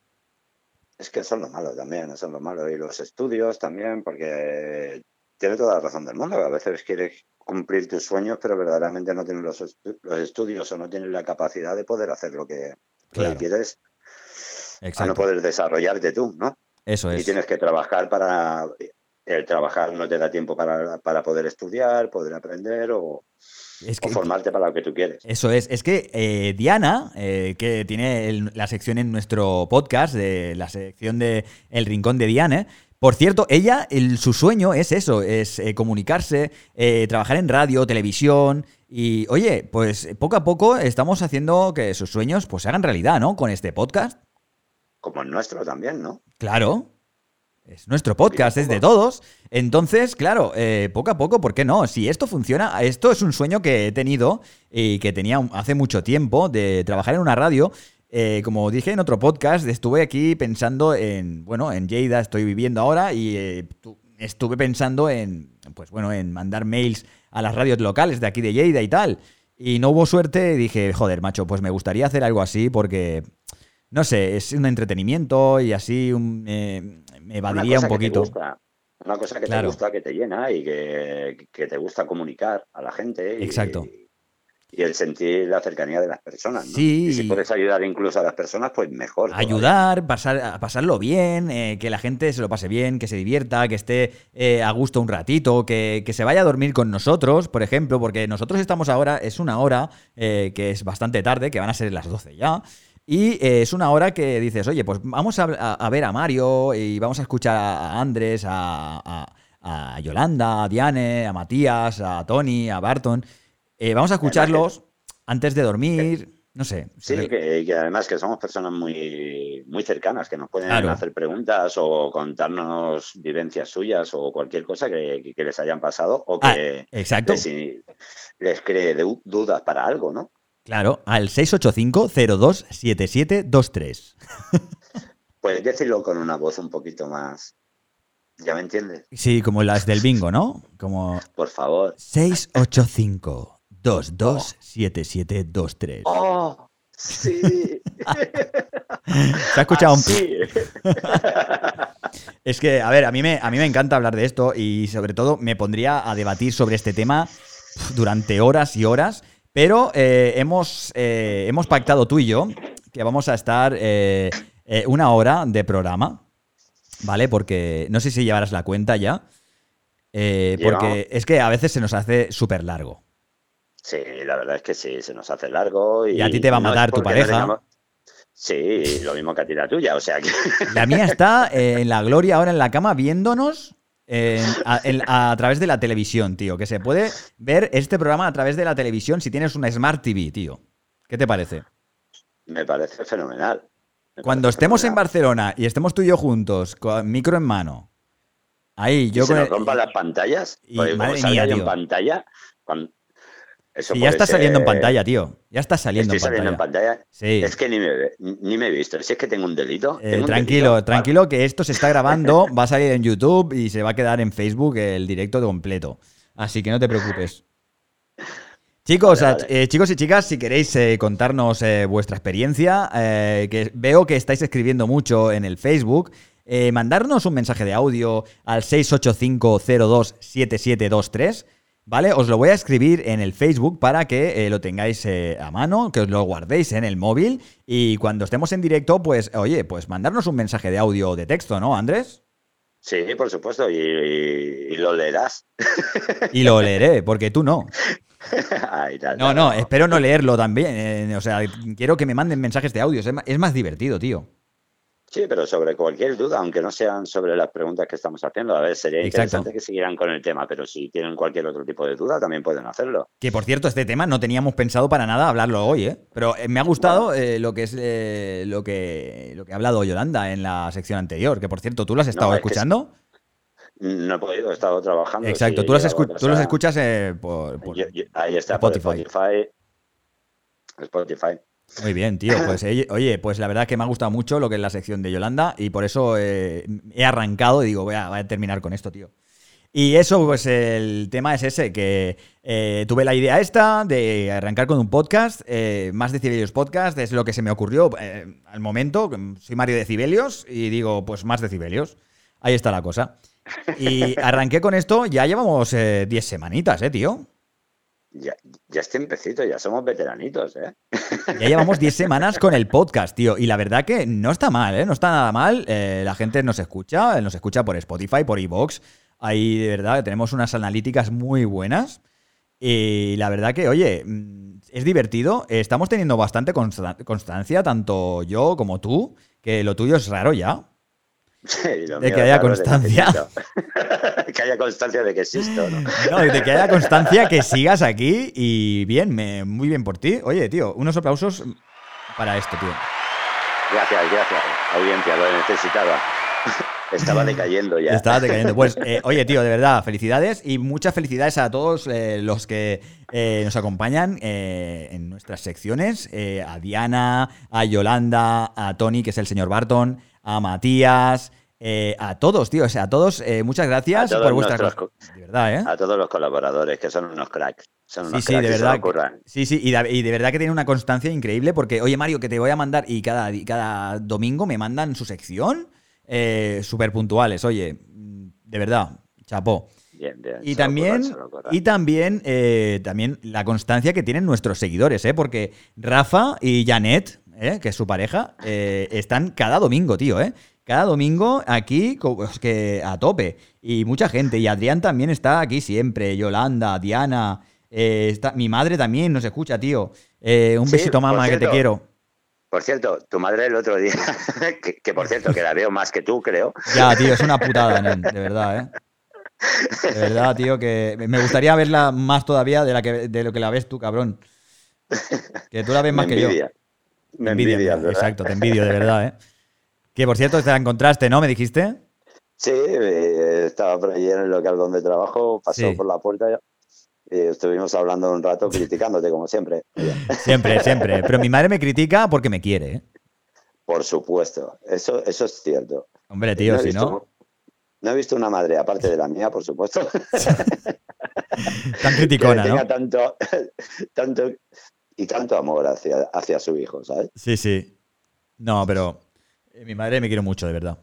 Es que son lo malo también, son lo malo. Y los estudios también, porque tiene toda la razón del mundo. A veces quieres cumplir tus sueños, pero verdaderamente no tienes los, los estudios o no tienes la capacidad de poder hacer lo que, claro. quieres a no poder desarrollarte tú, ¿no? Eso es. Y tienes que trabajar para... El trabajar no te da tiempo para, para poder estudiar, poder aprender o, formarte para lo que tú quieres. Eso es. Es que eh, Diana, eh, que tiene la sección en nuestro podcast, de la sección de El Rincón de Diana, por cierto, ella, el, su sueño es eso, es eh, comunicarse, trabajar en radio, televisión, y oye, pues poco a poco estamos haciendo que sus sueños pues se hagan realidad, ¿no? Con este podcast. Como el nuestro también, ¿no? Claro. Es nuestro podcast, es de todos. Entonces, claro, eh, poco a poco, ¿por qué no? Si esto funciona, esto es un sueño que he tenido y que tenía hace mucho tiempo de trabajar en una radio. Eh, como dije en otro podcast, estuve aquí pensando en, bueno, en Lleida estoy viviendo ahora y eh, estuve pensando en, pues bueno, en mandar mails a las radios locales de aquí de Lleida y tal. Y no hubo suerte, dije, joder, macho, pues me gustaría hacer algo así porque, no sé, es un entretenimiento y así me evadiría un poquito. una cosa que te gusta, que te llena y que, te gusta comunicar a la gente. Exacto y el sentir la cercanía de las personas. ¿no? Sí. Y si puedes ayudar incluso a las personas, pues mejor. Ayudar, pasar, pasarlo bien, eh, que la gente se lo pase bien, que se divierta, que esté eh, a gusto un ratito, que, se vaya a dormir con nosotros, por ejemplo, porque nosotros estamos ahora, es una hora eh, que es bastante tarde, que van a ser las 12 ya. Y es una hora que dices, oye, pues vamos a, ver a Mario y vamos a escuchar a Andrés, a, a Yolanda, a Diane, a Matías, a Tony, a Barton. Eh, vamos a escucharlos antes de dormir. No sé. Sí, que, además que somos personas muy, muy cercanas, que nos pueden hacer preguntas o contarnos vivencias suyas o cualquier cosa que, les hayan pasado o ah, que exacto. Les, cree dudas para algo, ¿no? Claro, al 685-027723. Puedes decirlo con una voz un poquito más. ¿Ya me entiendes? Sí, como las del bingo, ¿no? Como. Por favor. 685 227723. ¡Oh! Sí. Se ha escuchado un. Sí. es que, a ver, a mí, me, a mí me encanta hablar de esto y sobre todo me pondría a debatir sobre este tema durante horas y horas. Pero eh, hemos, eh, hemos pactado tú y yo que vamos a estar eh, una hora de programa. ¿Vale? Porque no sé si llevarás la cuenta ya. porque es que a veces se nos hace súper largo. Sí, la verdad es que sí, se nos hace largo. Y, a ti te va a matar tu pareja. Sí, lo mismo que a ti la tuya, o sea que... La mía está en la gloria ahora en la cama viéndonos a, través de la televisión, tío. Que se puede ver este programa a través de la televisión si tienes una Smart TV, tío. ¿Qué te parece? Me parece fenomenal. Me Cuando parece estemos en. Barcelona y estemos tú y yo juntos, con micro en mano, ahí yo ¿Y se con nos el- rompan las pantallas? y madre mía, tío. en pantalla, cuando- eso y ya está saliendo en pantalla, tío. Ya está saliendo Estoy en saliendo en pantalla. pantalla. Sí. Es que ni me, ni me he visto. Si es que tengo un delito. Eh, tengo un tranquilo, delito. tranquilo, que esto se está grabando, va a salir en YouTube y se va a quedar en Facebook el directo completo. Así que no te preocupes. Chicos, Vale, a- vale. eh, chicos y chicas, si queréis eh, contarnos vuestra experiencia, que veo que estáis escribiendo mucho en el Facebook, mandarnos un mensaje de audio al 685027723, ¿vale? Os lo voy a escribir en el Facebook para que eh, lo tengáis eh, a mano, que os lo guardéis en el móvil y cuando estemos en directo, pues, oye, pues mandarnos un mensaje de audio o de texto, ¿no, Andrés? Sí, por supuesto. Y, y- y lo leerás. Y lo leeré, porque tú no. Ay, tal, No, no, espero no leerlo también. eh, o sea, quiero que me manden mensajes de audio. Es más divertido, tío. Sí, pero sobre cualquier duda, aunque no sean sobre las preguntas que estamos haciendo. A ver, sería Exacto. interesante que siguieran con el tema, pero si tienen cualquier otro tipo de duda, también pueden hacerlo. Que por cierto, este tema no teníamos pensado para nada hablarlo hoy, ¿eh? Pero eh, me ha gustado eh, lo que es eh, lo que lo que ha hablado Yolanda en la sección anterior. Que por cierto, ¿tú lo has estado es que escuchando? No he podido, he estado trabajando. Exacto, sí, tú los, llevo escu- tú los escuchas eh, por, por- Yo- yo- ahí está, Spotify. por Spotify. Spotify. Muy bien, tío. Pues oye, oye, pues la verdad que me ha gustado mucho lo que es la sección de Yolanda y por eso eh, he arrancado y digo, voy a, voy a terminar con esto, tío. Y eso, pues el tema es ese, que eh, tuve la idea esta de arrancar con un podcast, eh, más decibelios podcast, es lo que se me ocurrió eh, al momento. Soy Mario Decibelios y digo, pues más decibelios. Ahí está la cosa. Y arranqué con esto, ya llevamos eh, 10 semanitas, ¿eh, tío? Ya, ya este empecito, ya somos veteranitos, ¿eh? Ya llevamos 10 semanas con el podcast, tío. Y la verdad que no está mal, ¿eh? No está nada mal. Eh, la gente nos escucha, nos escucha por Spotify, por iVoox. Ahí, de verdad, tenemos unas analíticas muy buenas. Y la verdad que, oye, mm, es divertido. Estamos teniendo bastante consta- constancia, tanto yo como tú, que lo tuyo es raro ya. Sí, De mío que haya constancia. existo. que haya constancia de que existo, ¿no? No, de que haya constancia, que sigas aquí. Y bien, me- muy bien por ti. Oye, tío, unos aplausos para esto, tío. Gracias, gracias. Audiencia, lo necesitaba. Estaba decayendo ya. Estaba decayendo. Pues, eh, oye, tío, de verdad, felicidades y muchas felicidades a todos eh, los que eh, nos acompañan en nuestras secciones. a Diana, a Yolanda, a Tony, que es el señor Barton, a Matías, eh, a todos, tío. O sea, a todos, eh, muchas gracias A todos por vuestra nuestros cos- De verdad, ¿eh? A todos los colaboradores, que son unos cracks. Son Sí, unos sí, cracks de se lo verdad. Sí, sí, y de, y de verdad que tiene una constancia increíble porque, oye, Mario, que te voy a mandar y cada, cada domingo me mandan su sección eh, súper puntuales. Oye, de verdad, chapó. Bien, bien. Y también, y también, eh, también la constancia que tienen nuestros seguidores, ¿eh? Porque Rafa y Janet, ¿eh? que es su pareja, eh, están cada domingo, tío, ¿eh? Cada domingo aquí, co- es que a tope. Y mucha gente. Y Adrián también está aquí siempre. Yolanda, Diana. eh, está, mi madre también nos escucha, tío. Eh, un Sí, besito, mamá, que te quiero. Por cierto, tu madre el otro día, que, que por cierto, que la veo más que tú, creo. Ya, tío, es una putada, nen, de verdad, ¿eh? De verdad, tío, que me gustaría verla más todavía de, la que, de lo que la ves tú, cabrón. Que tú la ves más que yo. Me exacto, te envidio, de verdad, ¿eh? Que por cierto, te la encontraste, ¿no? ¿Me dijiste? Sí, eh, estaba por allí en el local donde trabajo, pasó Sí. por la puerta y estuvimos hablando un rato criticándote, como siempre. Siempre, siempre. Pero mi madre me critica porque me quiere, ¿eh? Por supuesto, eso, eso es cierto. Hombre, tío, he si visto- no, No he visto una madre, aparte de la mía, por supuesto, tan que criticona, tenga ¿no? tanto, tanto y tanto amor hacia, hacia su hijo, ¿sabes? Sí, sí. No, pero eh, mi madre me quiere mucho, de verdad.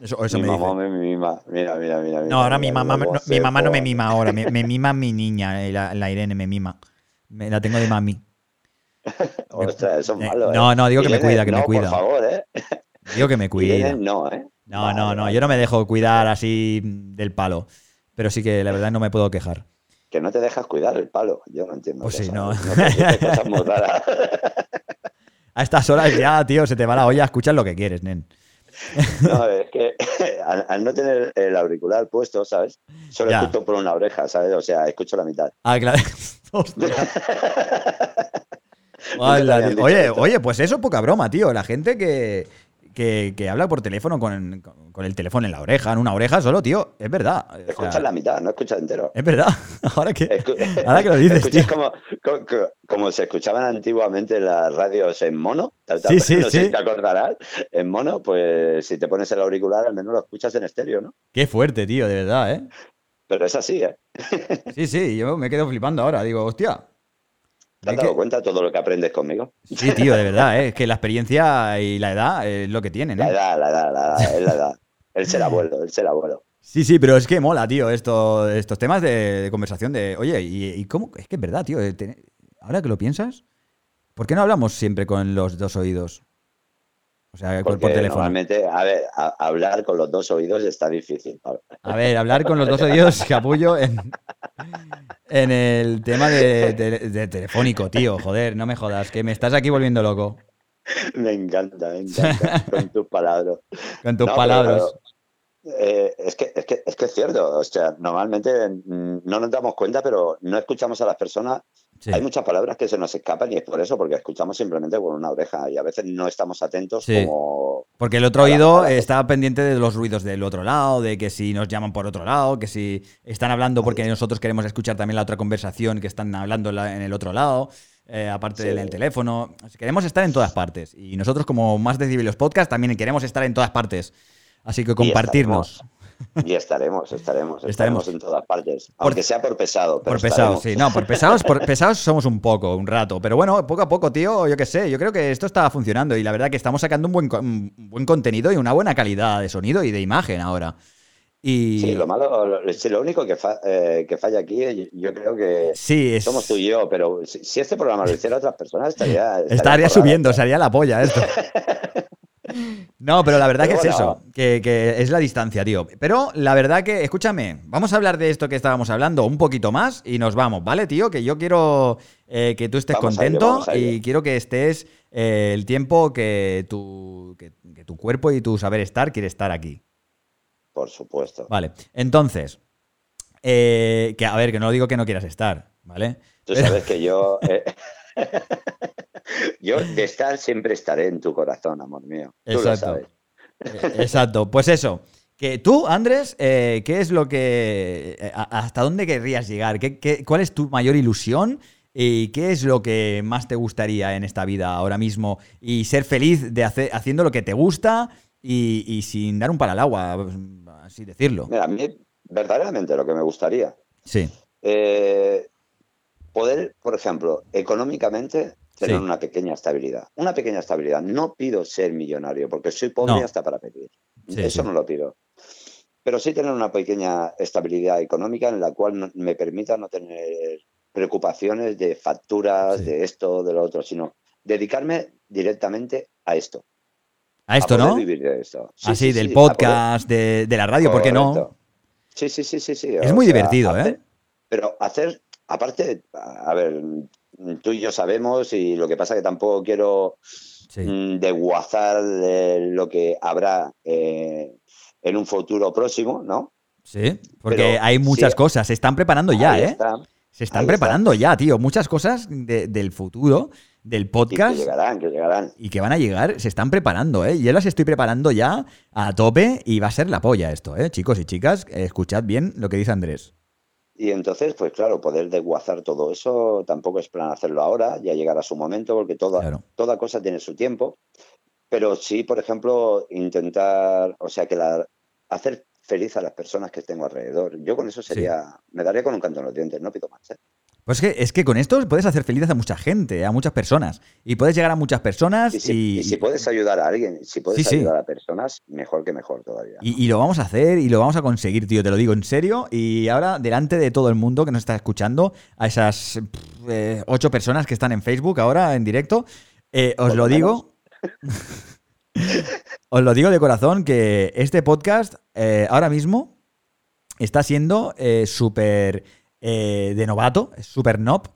Eso, eso mi me mamá dice. me mima. Mira, mira, mira. No, ahora mi mamá, no, mi mamá no me mima. ahora, me, me mima mi niña, eh, la, la Irene me mima. Me, la tengo de mami. Ostras, eso es malo. ¿eh? no, no, digo que me cuida, que me cuida. Por favor, ¿eh? Digo que me Irene, cuida. no, ¿eh? No, Vale, no, no, vale. yo no me dejo cuidar así del palo. Pero sí que la verdad no me puedo quejar. Que no te dejas cuidar el palo. Yo no entiendo. Pues sí, no. cosas muy raras. A estas horas ya, tío, se te va la olla, escuchas lo que quieres, nen. No, es que al, al no tener el auricular puesto, ¿sabes? Solo Ya. escucho por una oreja, ¿sabes? O sea, escucho la mitad. Ah, claro. Oye, esto. oye, pues eso es poca broma, tío. La gente que, que, que habla por teléfono con, con- con el teléfono en la oreja, en una oreja solo, tío. Es verdad. O sea, Escuchas la mitad, no escuchas entero. Es verdad. Ahora que, Escu- ahora que lo dices, escuchas como, co- co- como se escuchaban antiguamente las radios en mono. ¿te- te- Sí, sí, no sé sí. si te acordarás. En mono, pues si te pones el auricular, al menos lo escuchas en estéreo, ¿no? Qué fuerte, tío, de verdad, ¿eh? Pero es así, ¿eh? Sí, sí, yo me quedo flipando ahora. Digo, hostia. ¿Te has dado que- cuenta todo lo que aprendes conmigo? Sí, tío, de verdad, ¿eh? Es que la experiencia y la edad es lo que tienen, La ¿eh? edad, la edad, la edad, es la edad. Él será abuelo, él será abuelo. Sí, sí, pero es que mola, tío, esto, estos temas de, de conversación de, oye, ¿y, y cómo? Es que es verdad, tío. eh, te- ahora que lo piensas, ¿por qué no hablamos siempre con los dos oídos? O sea, por, teléfono. normalmente, a ver, a- hablar con los dos oídos está difícil. A ver, hablar con los dos oídos, capullo, en, en el tema de, de- de telefónico, tío. Joder, no me jodas, que me estás aquí volviendo loco Me encanta, me encanta. con tus palabras. con tus No, pero, palabras. eh, es, que, es, que, es que es cierto. O sea, normalmente mm, no nos damos cuenta, pero no escuchamos a las personas. Sí. Hay muchas palabras que se nos escapan y es por eso, porque escuchamos simplemente con una oreja y a veces no estamos atentos Sí. como. Porque el otro oído está pendiente de los ruidos del otro lado, de que si nos llaman por otro lado, que si están hablando porque nosotros queremos escuchar también la otra conversación que están hablando en el otro lado, eh, aparte Sí. del teléfono. Queremos estar en todas partes. Y nosotros, como más decibelios podcast, también queremos estar en todas partes. Así que compartirnos. Y estaremos, estaremos, Estaremos. estaremos en todas partes. Aunque sea por pesado. Pero Por pesados, estaremos. sí. No, por pesados, por pesados somos un poco, un rato. Pero bueno, poco a poco, tío, yo qué sé. Yo creo que esto está funcionando y la verdad que estamos sacando un buen, un buen contenido y una buena calidad de sonido y de imagen ahora. Y Sí, lo malo, lo, sí, lo único que, fa- eh, que falla aquí, yo, yo creo que Sí, es- somos tú y yo, pero si, si este programa lo hiciera otras personas, estaría. estaría estaría subiendo, sería la polla esto. No, pero la verdad Pero que es eso, que, que es la distancia, tío. Pero la verdad que, escúchame, vamos a hablar de esto que estábamos hablando un poquito más y nos vamos, ¿vale, tío? Que yo quiero eh, que tú estés Vamos contento ello. y quiero que estés eh, el tiempo que tu, que, que tu cuerpo y tu saber estar quiere estar aquí. Por supuesto. Vale, entonces, eh, que a ver, que no digo que no quieras estar, ¿vale? Tú sabes que yo. yo de estar siempre estaré en tu corazón, amor mío. Tú lo Exacto. sabes. Eh, Exacto, pues eso. Que tú, Andrés, eh, ¿qué es lo que. eh, ¿Hasta dónde querrías llegar? ¿Qué, qué- cuál es tu mayor ilusión? ¿Y qué es lo que más te gustaría en esta vida ahora mismo? Y ser feliz de hacer, haciendo lo que te gusta y, y sin dar un palo al agua, así decirlo. Mira, a mí, verdaderamente, lo que me gustaría. Sí, eh, poder, por ejemplo, económicamente tener Sí. una pequeña estabilidad. Una pequeña estabilidad. No pido ser millonario, porque soy pobre No. hasta para pedir. Sí, Eso sí. no lo pido. Pero sí tener una pequeña estabilidad económica en la cual me permita no tener preocupaciones de facturas, de esto, de lo otro, sino dedicarme directamente a esto. a esto, ¿no? vivir de esto. Sí, Así, sí, del poder- podcast, de, de la radio, ¿por qué no? Correcto. Sí, sí, sí, sí, sí. Es o muy sea, divertido, hacer- ¿eh? Pero hacer, aparte, a ver, tú y yo sabemos y lo que pasa que tampoco quiero Sí. mm, desguazar de lo que habrá eh, en un futuro próximo, ¿no? Sí, porque Pero hay muchas sí. cosas. Se están preparando ya, Ahí ¿eh? está. Se están Ahí preparando ya, tío. Muchas cosas de- del futuro, del Y que podcast. llegarán, que llegarán. y que van a llegar, se están preparando, ¿eh? Yo las estoy preparando ya a tope y va a ser la polla esto, ¿eh? Chicos y chicas, escuchad bien lo que dice Andrés. Y entonces, pues claro, poder desguazar todo eso tampoco es plan hacerlo ahora, ya llegará su momento, porque toda, Claro. toda cosa tiene su tiempo. Pero sí, por ejemplo, intentar, o sea, que la, hacer feliz a las personas que tengo alrededor. Yo con eso sería, me daría con un canto en los dientes, no pido más. ¿eh? Pues es que, es que con esto puedes hacer felices a mucha gente, a muchas personas. Y puedes llegar a muchas personas Y si, y si puedes ayudar a alguien, si puedes Sí, sí. ayudar a personas, mejor que mejor todavía. y- y lo vamos a hacer y lo vamos a conseguir, tío, te lo digo en serio. Y ahora, delante de todo el mundo que nos está escuchando, a esas pff, eh, ocho personas que están en Facebook ahora en directo, eh, os Por lo digo. os lo digo de corazón que este podcast eh, ahora mismo está siendo súper eh, de novato, es súper nob,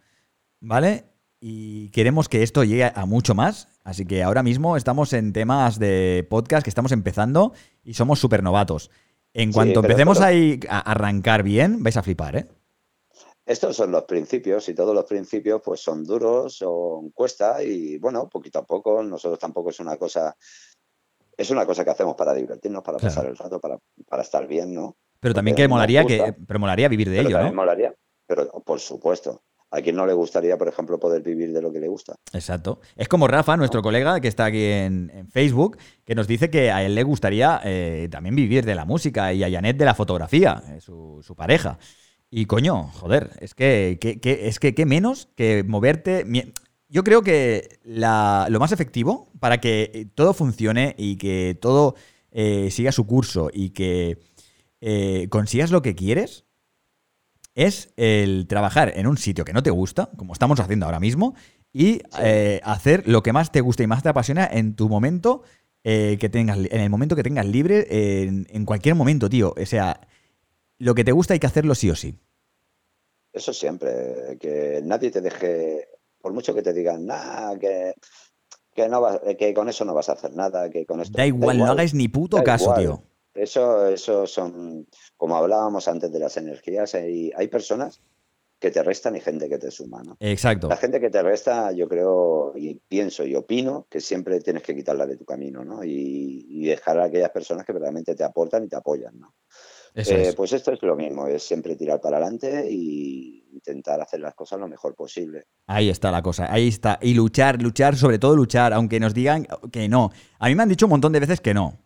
¿vale? y queremos que esto llegue a mucho más. Así que ahora mismo estamos en temas de podcast que estamos empezando y somos súper novatos. En cuanto pero empecemos ahí a arrancar bien, vais a flipar, ¿eh? Estos son los principios y todos los principios pues son duros, son cuesta y bueno, poquito a poco, nosotros tampoco es una cosa, es una cosa que hacemos para divertirnos, para Claro. pasar el rato, para, para estar bien, ¿no? Pero también que molaría, gusta. que, pero molaría vivir de Pero ello, ¿no? molaría, pero por supuesto. ¿A quién no le gustaría, por ejemplo, poder vivir de lo que le gusta? Exacto. Es como Rafa, nuestro colega que está aquí en, en Facebook, que nos dice que a él le gustaría eh, también vivir de la música y a Janet de la fotografía, eh, su, su pareja. Y coño, joder, es que, que- que- es que qué menos que moverte. Yo creo que la- lo más efectivo para que eh, todo funcione y que todo eh, siga su curso y que eh, consigas lo que quieres es el trabajar en un sitio que no te gusta, como estamos haciendo ahora mismo, y eh, hacer lo que más te gusta y más te apasiona en tu momento eh, que tengas, en el momento que tengas libre, en, en cualquier momento, tío. O sea, lo que te gusta hay que hacerlo sí o sí. Eso siempre, que nadie te deje, por mucho que te digan, nada, que, que, no vas- que con eso no vas a hacer nada, que con esto... Da igual, no hagáis ni puto da caso, igual. tío. Eso, eso son, como hablábamos antes de las energías, hay, hay personas que te restan y gente que te suma, ¿no? Exacto. La gente que te resta, yo creo y pienso y opino que siempre tienes que quitarla de tu camino, ¿no? Y, y dejar a aquellas personas que verdaderamente te aportan y te apoyan, ¿no? Eso Eh, es. Pues esto es lo mismo, es siempre tirar para adelante y intentar hacer las cosas lo mejor posible. Ahí está la cosa, ahí está. Y luchar, luchar, sobre todo luchar, aunque nos digan que no. A mí me han dicho un montón de veces que no.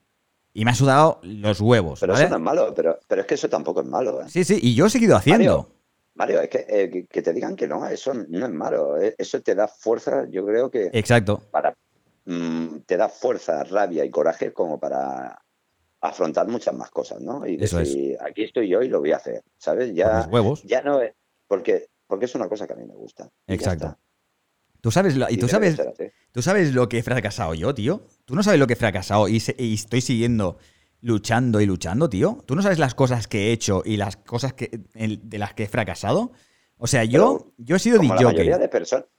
Y me ha sudado los huevos. Pero ¿vale? eso no es malo, pero, pero es que eso tampoco es malo. ¿eh? Sí, sí, y yo he seguido haciendo. Mario, Mario, es que, eh, que, que te digan que no, eso no es malo. eh, Eso te da fuerza, yo creo que Exacto. para mm, te da fuerza, rabia y coraje como para afrontar muchas más cosas, ¿no? Y Eso es. decir, aquí estoy yo y lo voy a hacer, ¿sabes? Ya, los huevos. ya no es, porque, porque es una cosa que a mí me gusta. Exacto. Tú sabes, lo- y tú sabes, tú sabes lo que he fracasado yo, tío. Tú no sabes lo que he fracasado y, se- y estoy siguiendo luchando y luchando, tío. Tú no sabes las cosas que he hecho y las cosas que, el- de las que he fracasado. O sea, yo, Pero, yo he sido DJ.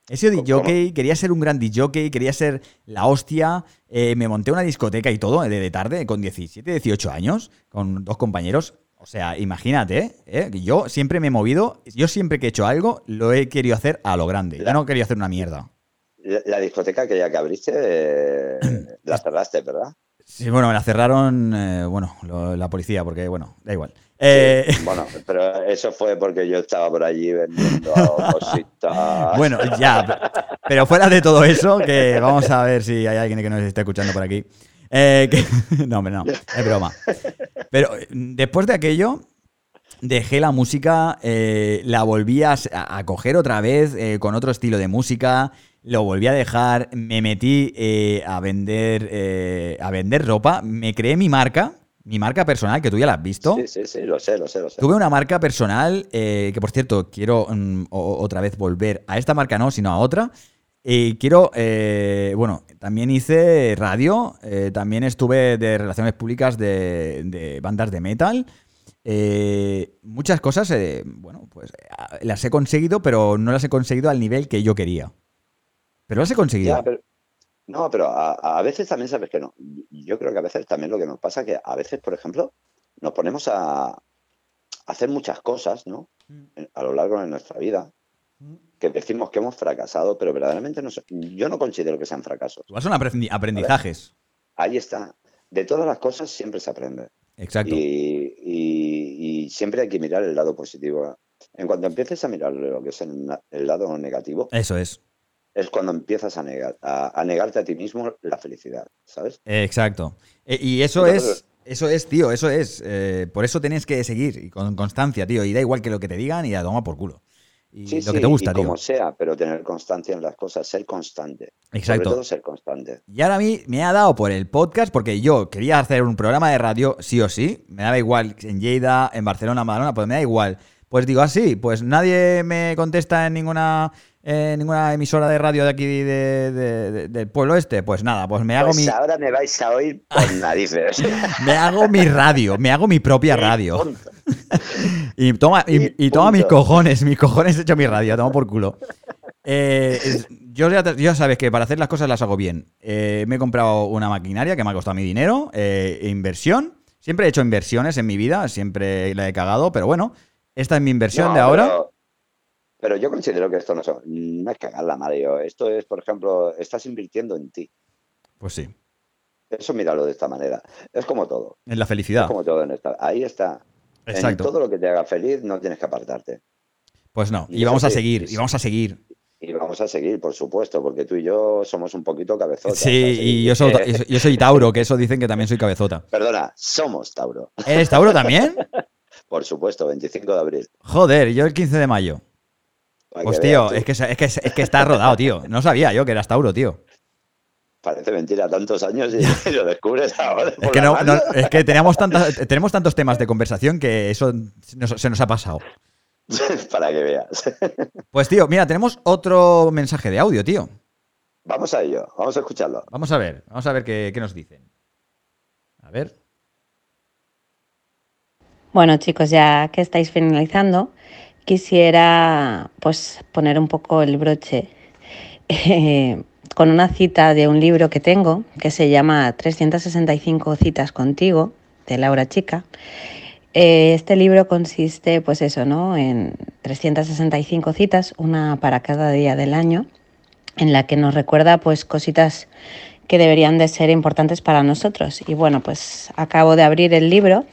He sido. DJ, quería ser un gran DJ, quería ser la hostia. eh, me monté una discoteca y todo de, de tarde con 17, 18 años, con dos compañeros. O sea, imagínate, ¿eh? yo siempre me he movido, yo siempre que he hecho algo, lo he querido hacer a lo grande. Yo La- no quería hacer una mierda. La, la discoteca que ya que abriste, eh, la cerraste, ¿verdad? Sí, bueno, me la cerraron, eh, bueno, lo- la policía, porque, bueno, da igual. Eh, Sí, bueno, pero eso fue porque yo estaba por allí vendiendo cositas. Bueno, ya, pero fuera de todo eso, que vamos a ver si hay alguien que nos esté escuchando por aquí. Eh, que- no, hombre, no, es broma. Pero eh, después de aquello, dejé la música, eh, la volví a, coger otra vez eh, con otro estilo de música, lo volví a dejar, me metí eh, a vender a vender ropa, me creé mi marca, mi marca personal, que tú ya la has visto. Sí, sí, sí, lo sé, lo sé, lo sé. Tuve una marca personal, que por cierto, quiero mm, o- otra vez volver a esta marca, no, sino a otra. Y quiero, eh, bueno, también hice radio, eh, también estuve de relaciones públicas de, de bandas de metal. Eh, muchas cosas, eh, bueno, pues eh, las he conseguido, pero no las he conseguido al nivel que yo quería. Pero las he conseguido. Ya, pero- no, pero a, a veces también sabes que no. Yo creo que a veces también lo que nos pasa que a veces, por ejemplo, nos ponemos a hacer muchas cosas, ¿no? En- A lo largo de nuestra vida, que decimos que hemos fracasado, pero verdaderamente no, yo no considero que sean fracasos. Igual son aprendi- aprendizajes. Ahí está. De todas las cosas siempre se aprende. Exacto. Y, y- y siempre hay que mirar el lado positivo. En cuanto empieces a mirar lo que es el, lado negativo, Eso es. es cuando empiezas a, negar, a, a negarte a ti mismo la felicidad, ¿sabes? Exacto. E- y eso Entonces- es, eso es, tío, eso es. eh, por eso tienes que seguir y con constancia, tío. Y da igual que lo que te digan y a toma por culo. Y Sí, lo que te gusta, y como sea, pero tener constancia en las cosas, ser constante. Sobre Exacto. todo ser constante. Y ahora a mí me ha dado por el podcast porque yo quería hacer un programa de radio sí o sí. Me daba igual en Lleida, en Barcelona, en Badalona, pues me da igual. Pues digo así, pues nadie me contesta en ninguna, en ninguna emisora de radio de aquí de- de- de- del pueblo este. Pues nada, pues me hago Pues mi, ahora me vais a oír por narices. me hago mi radio, me hago mi propia radio. Y toma, y, toma mis cojones, mis cojones he hecho mi radio, toma por culo. Eh, es- yo ya, sabes que para hacer las cosas las hago bien. Eh, me he comprado una maquinaria que me ha costado mi dinero, eh, inversión. Siempre he hecho inversiones en mi vida, siempre la he cagado, pero bueno, esta es mi inversión No, de ahora. Pero, pero yo considero que esto no, son- no es cagarla, Mario. Esto es, por ejemplo, estás invirtiendo en ti. Pues sí, Eso míralo de esta manera. Es como todo. en la Es felicidad. como todo en esta. Ahí está. En Exacto. todo lo que te haga feliz no tienes que apartarte. Pues no, Y y vamos a seguir, y vamos a seguir. Y vamos a seguir, por supuesto, porque tú y yo somos un poquito cabezotas. Sí, y yo soy, yo soy Tauro, que eso dicen que también soy cabezota. Perdona, somos Tauro. ¿Eres Tauro también? Por supuesto, 25 de abril. Joder, yo el 15 de mayo. Pues tío, es que, es, que, es que está rodado, tío. No sabía yo que eras Tauro, tío. Parece mentira, tantos años y lo descubres ahora. Es que, la no, radio. no- es que teníamos, tantas, tenemos tantos temas de conversación que eso nos- se nos ha pasado. Para que veas. Pues tío, mira, tenemos otro mensaje de audio, tío. Vamos a ello, vamos a escucharlo. Vamos a ver, vamos a ver qué, qué nos dicen. A ver. Bueno, chicos, ya que estáis finalizando, quisiera pues poner un poco el broche eh, con una cita de un libro que tengo que se llama 365 citas contigo de Laura Chica. Eh, Este libro consiste, pues eso, ¿no? En 365 citas, una para cada día del año, en la que nos recuerda, pues, cositas que deberían de ser importantes para nosotros. Y bueno, pues acabo de abrir el libro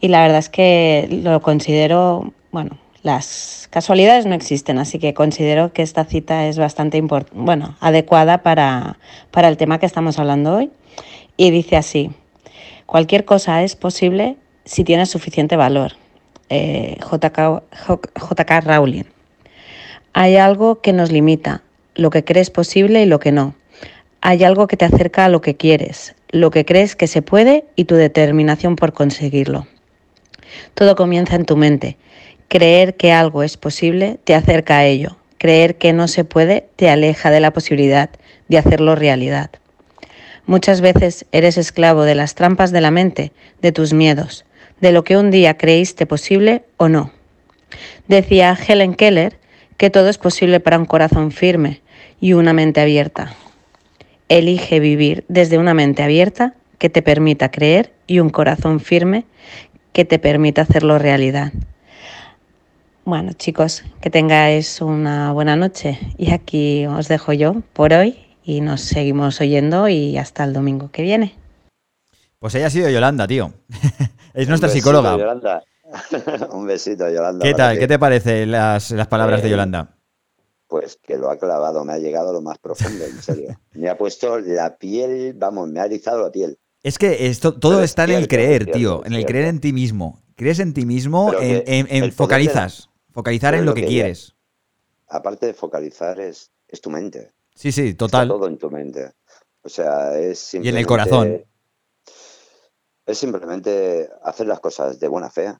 y la verdad es que lo considero, bueno, las casualidades no existen, así que considero que esta cita es bastante bueno, adecuada para, para el tema que estamos hablando hoy. Y dice así, cualquier cosa es posible si tiene suficiente valor. Eh, JK, JK Rowling. Hay algo que nos limita, lo que crees posible y lo que no. Hay algo que te acerca a lo que quieres, lo que crees que se puede y tu determinación por conseguirlo. Todo comienza en tu mente. Creer que algo es posible te acerca a ello. Creer que no se puede te aleja de la posibilidad de hacerlo realidad. Muchas veces eres esclavo de las trampas de la mente, de tus miedos, de lo que un día creíste posible o no. Decía Helen Keller que todo es posible para un corazón firme y una mente abierta. Elige vivir desde una mente abierta que te permita creer y un corazón firme que te permita hacerlo realidad. Bueno, chicos, que tengáis una buena noche y aquí os dejo yo por hoy y nos seguimos oyendo y hasta el domingo que viene. Pues ella ha sido Yolanda, tío. es nuestra besito, psicóloga. Yolanda. Un besito, Yolanda. ¿Qué tal? ti. ¿Qué te parece las, las palabras de Eh, Yolanda? Pues que lo ha clavado, me ha llegado a lo más profundo, en serio. Me ha puesto la piel, vamos, me ha erizado la piel. Es que esto, todo Pero es está en el creer, cierto, tío. En el cierto. creer en ti mismo. Crees en ti mismo, en, en- en focalizas. Focalizar Pero en lo lo que que quieres. Aparte de focalizar, es, es tu mente. Sí, sí, Está total. todo en tu mente. O sea, es Y en el simplemente- corazón. Es simplemente hacer las cosas de buena fe,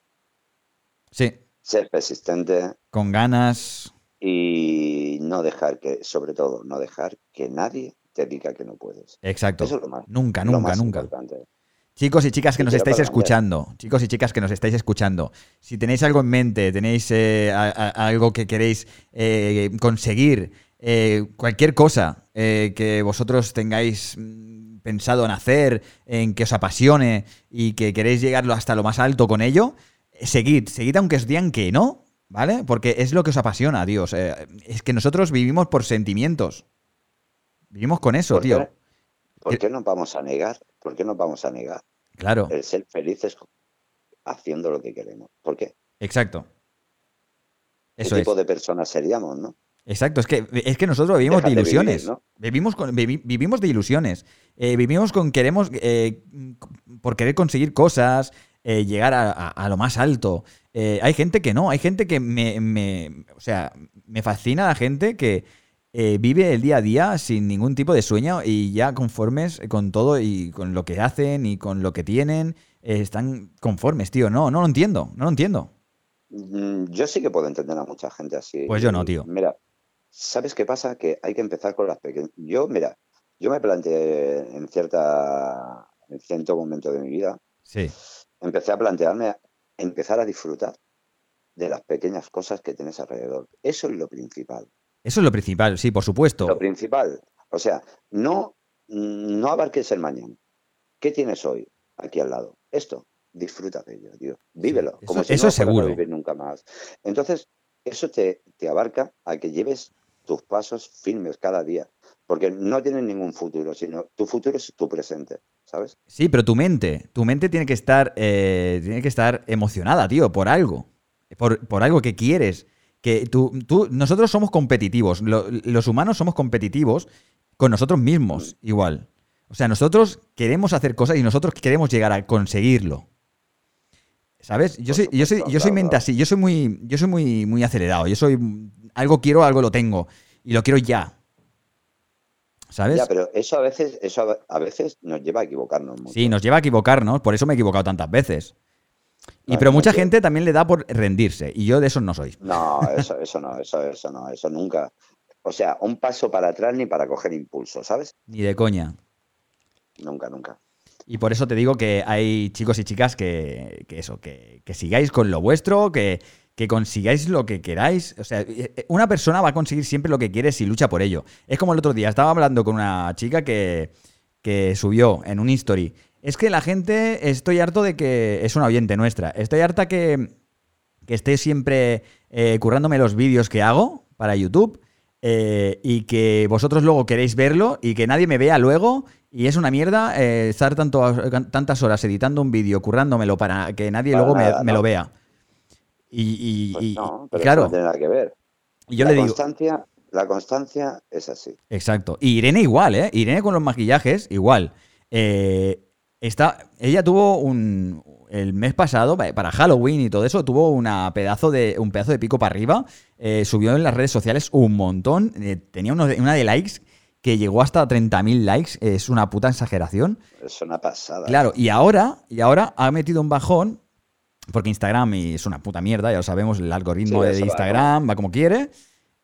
Sí, ser persistente con ganas. y no dejar que, sobre todo, no dejar que nadie te diga que no puedes. Exacto. Eso es lo más, Nunca, lo nunca, más nunca. importante. Chicos y chicas que nos estáis escuchando, chicos y chicas que nos estáis escuchando, si tenéis algo en mente, tenéis eh, a- a- algo que queréis eh, conseguir, eh, cualquier cosa que vosotros tengáis mm, pensado en hacer, en que os apasione y que queréis llegarlo hasta lo más alto con ello, seguid, seguid aunque os digan que no, ¿vale? Porque es lo que os apasiona, Dios. Es que nosotros vivimos por sentimientos. Vivimos con eso, ¿Por tío. qué? ¿Por qué nos vamos a negar? ¿Por qué nos vamos a negar Claro, el ser felices haciendo lo que queremos? ¿Por qué? exacto. ¿Qué Eso es. tipo de personas seríamos, no? Exacto, es que, es que nosotros vivimos de vivir, ilusiones. ¿no? vivimos, con, vivi- vivimos de ilusiones. Eh, vivimos con queremos eh, por querer conseguir cosas, eh, llegar a, a- a lo más alto. Hay gente que no, hay gente que me, me- o sea, me fascina la gente que eh, vive el día a día sin ningún tipo de sueño y ya conformes con todo y con lo que hacen y con lo que tienen, eh, están conformes, tío. No, no lo entiendo, no lo entiendo. Mm, Yo sí que puedo entender a mucha gente así. Pues yo no, tío. Mira, ¿sabes qué pasa? Que hay que empezar con las pequeñas. Yo, mira, yo me planteé en cierta, en cierto momento de mi vida, Sí, empecé a plantearme empezar a disfrutar de las pequeñas cosas que tienes alrededor. Eso es lo principal. Eso es lo principal, sí, por supuesto. Lo principal. O sea, no, no abarques el mañana. ¿Qué tienes hoy aquí al lado? Esto. Disfruta de ello, tío. Vívelo. eso- como si eso no es fueras a seguro. vivir nunca más. Entonces, eso te, te abarca a que lleves tus pasos firmes cada día. Porque no tienes ningún futuro, sino tu futuro es tu presente, ¿sabes? Sí, pero tu mente, tu mente tiene que estar, eh, tiene que estar emocionada, tío, por algo. Por, por algo que quieres. Que tú, tú, nosotros somos competitivos. lo- los humanos somos competitivos con nosotros mismos, igual. O sea, nosotros queremos hacer cosas y nosotros queremos llegar a conseguirlo. ¿Sabes? Yo soy, yo soy, yo soy mente así, yo soy muy, yo soy muy, muy acelerado. Yo soy algo quiero, algo lo tengo. Y lo quiero ya. ¿Sabes? Ya, pero eso a veces, eso a veces nos lleva a equivocarnos mucho. Sí, nos lleva a equivocarnos, por eso me he equivocado tantas veces. Y pero mucha gente también le da por rendirse, y yo de esos no soy. No, eso, eso no, eso, eso no, eso nunca. O sea, un paso para atrás ni para coger impulso, ¿sabes? Ni de coña. Nunca, nunca. Y por eso te digo que hay chicos y chicas que, que eso, que, que sigáis con lo vuestro, que, que consigáis lo que queráis. O sea, eh, eh, una persona va a conseguir siempre lo que quiere si lucha por ello. Es como el otro día, estaba hablando con una chica que, que subió en un history. Es que la gente, estoy harto de que, es una oyente nuestra, estoy harta que, que esté siempre eh, currándome los vídeos que hago para YouTube eh, y que vosotros luego queréis verlo y que nadie me vea luego y es una mierda eh, estar tanto, tantas horas editando un vídeo, currándomelo para que nadie Para luego me, nada, me ¿no? lo vea. Y, y- Pues no, y pero eso claro, no tiene nada que ver. y yo la le digo, constancia, la constancia es así. Exacto. Y Irene igual, ¿eh? Irene con los maquillajes, igual. Eh, está, ella tuvo un. El mes pasado, pa- para Halloween y todo eso, tuvo una pedazo de, un pedazo de pico para arriba. eh, subió en las redes sociales un montón. eh, tenía una de likes que llegó hasta 30.000 likes. Es una puta exageración. Es una pasada. Claro, y ahora, y ahora ha metido un bajón, porque Instagram es una puta mierda, ya lo sabemos, el algoritmo Sí, de eso va, Instagram va como quiere,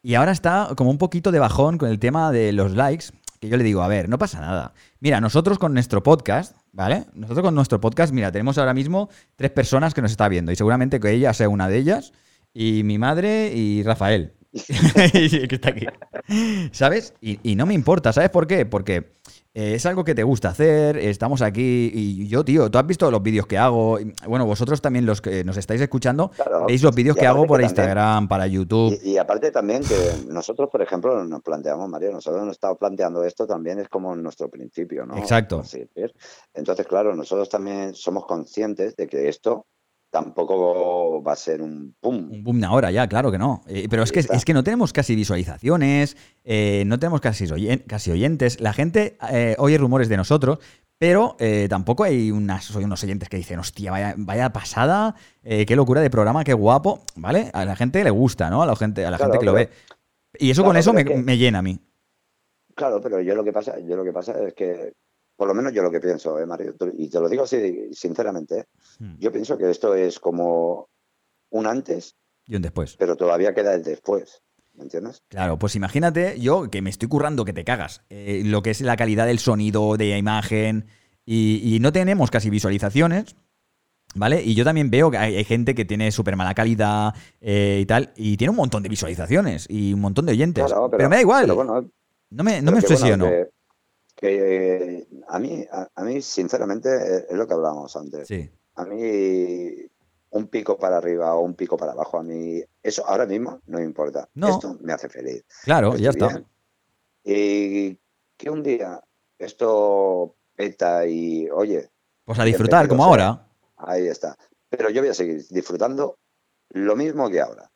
y ahora está como un poquito de bajón con el tema de los likes, que yo le digo, a ver, no pasa nada. Mira, nosotros con nuestro podcast, ¿vale? Nosotros con nuestro podcast, mira, tenemos ahora mismo tres personas que nos está viendo, y seguramente que ella sea una de ellas, y mi madre y Rafael. que está aquí. ¿Sabes? Y, y no me importa, ¿sabes por qué? Porque eh, es algo que te gusta hacer, estamos aquí y yo, tío, tú has visto los vídeos que hago, bueno, vosotros también los que nos estáis escuchando, Claro. veis los vídeos que hago por que también- Instagram, para YouTube. Y, y aparte también que nosotros, por ejemplo, nos planteamos, María, nosotros nos estamos planteando esto también es como nuestro principio, ¿no? Exacto. Entonces, claro, nosotros también somos conscientes de que esto tampoco va a ser un pum. Un boom ahora ya, claro que no. Eh, pero es que, es que no tenemos casi visualizaciones, eh, no tenemos casi, oyen- casi oyentes. La gente eh, oye rumores de nosotros, pero eh, tampoco hay unas, unos oyentes que dicen, hostia, vaya, vaya pasada, qué locura de programa, qué guapo. ¿Vale? A la gente le gusta, ¿no? A la gente, a la Claro, gente que lo ve. Y eso con eso me, pero es que- me llena a mí. Claro, pero yo lo que pasa, yo lo que pasa es que, por lo menos yo lo que pienso, ¿eh, Mario? Y te lo digo así, sinceramente, ¿eh? Hmm. yo pienso que esto es como un antes, Y un después. pero todavía queda el después. ¿Me entiendes? Claro, pues imagínate yo que me estoy currando que te cagas. eh, lo que es la calidad del sonido, de la imagen. Y, y no tenemos casi visualizaciones. ¿Vale? Y yo también veo que hay, hay gente que tiene súper mala calidad eh, y tal. Y tiene un montón de visualizaciones y un montón de oyentes. Claro, pero, me da igual. bueno, no me, no me bueno, obsesiono. Que- eh, a mí, a, a mí, sinceramente, es lo que hablábamos antes. Sí. A mí, un pico para arriba o un pico para abajo, a mí, eso ahora mismo no me importa. No. Esto me hace feliz. Claro, Estoy ya está. Y que un día esto peta y, oye, Pues a disfrutar, como sea. ahora. ahí está. Pero yo voy a seguir disfrutando lo mismo que ahora,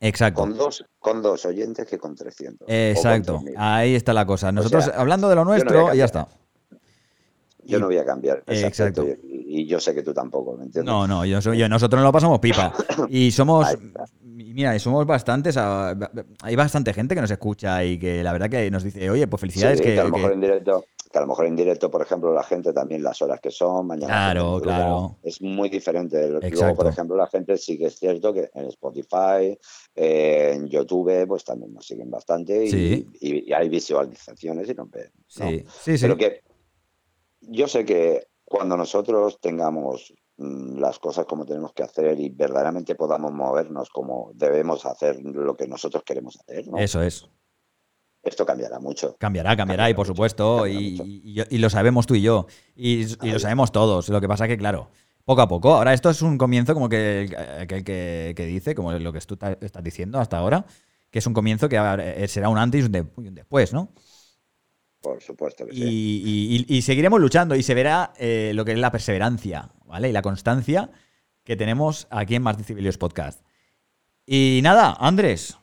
Exacto. con dos, con dos oyentes que con 300. o con Exacto. 3000. Ahí está la cosa. Nosotros, sea, hablando de lo no nuestro, ya está. Yo y- no voy a cambiar. Exacto. Y, y yo sé que tú tampoco, ¿me entiendes? No, no, yo, soy- yo- nosotros nos lo pasamos pipa. Y somos, mira, y somos bastantes, hay bastante gente que nos escucha y que la verdad que nos dice, oye, pues felicidades Sí, que... que a lo que- mejor en directo, que a lo mejor en directo, por ejemplo, la gente también las horas que son, mañana. Claro, claro. Es muy diferente. Luego, por ejemplo, la gente sí que es cierto que en Spotify, eh, en YouTube, pues también nos siguen bastante y, Sí. y- y hay visualizaciones y ven. ¿no? Sí, sí, sí. Pero que yo sé que cuando nosotros tengamos mm, las cosas como tenemos que hacer y verdaderamente podamos movernos como debemos hacer lo que nosotros queremos hacer, ¿no? Eso es. Esto cambiará mucho. Cambiará, cambiará, y por mucho, supuesto, y, mucho. y- y lo sabemos tú y yo, y, y lo sabemos todos. Lo que pasa que, claro, poco a poco. Ahora esto es un comienzo como que el- aquel que, que dice, como lo que tú estás diciendo hasta ahora, que es un comienzo que eh, será un antes y un, de- y un después, ¿no? Por supuesto que Y, sí. y seguiremos luchando y se verá eh, lo que es la perseverancia, ¿vale? Y la constancia que tenemos aquí en Más Decibelios Podcast. Y nada, Andrés.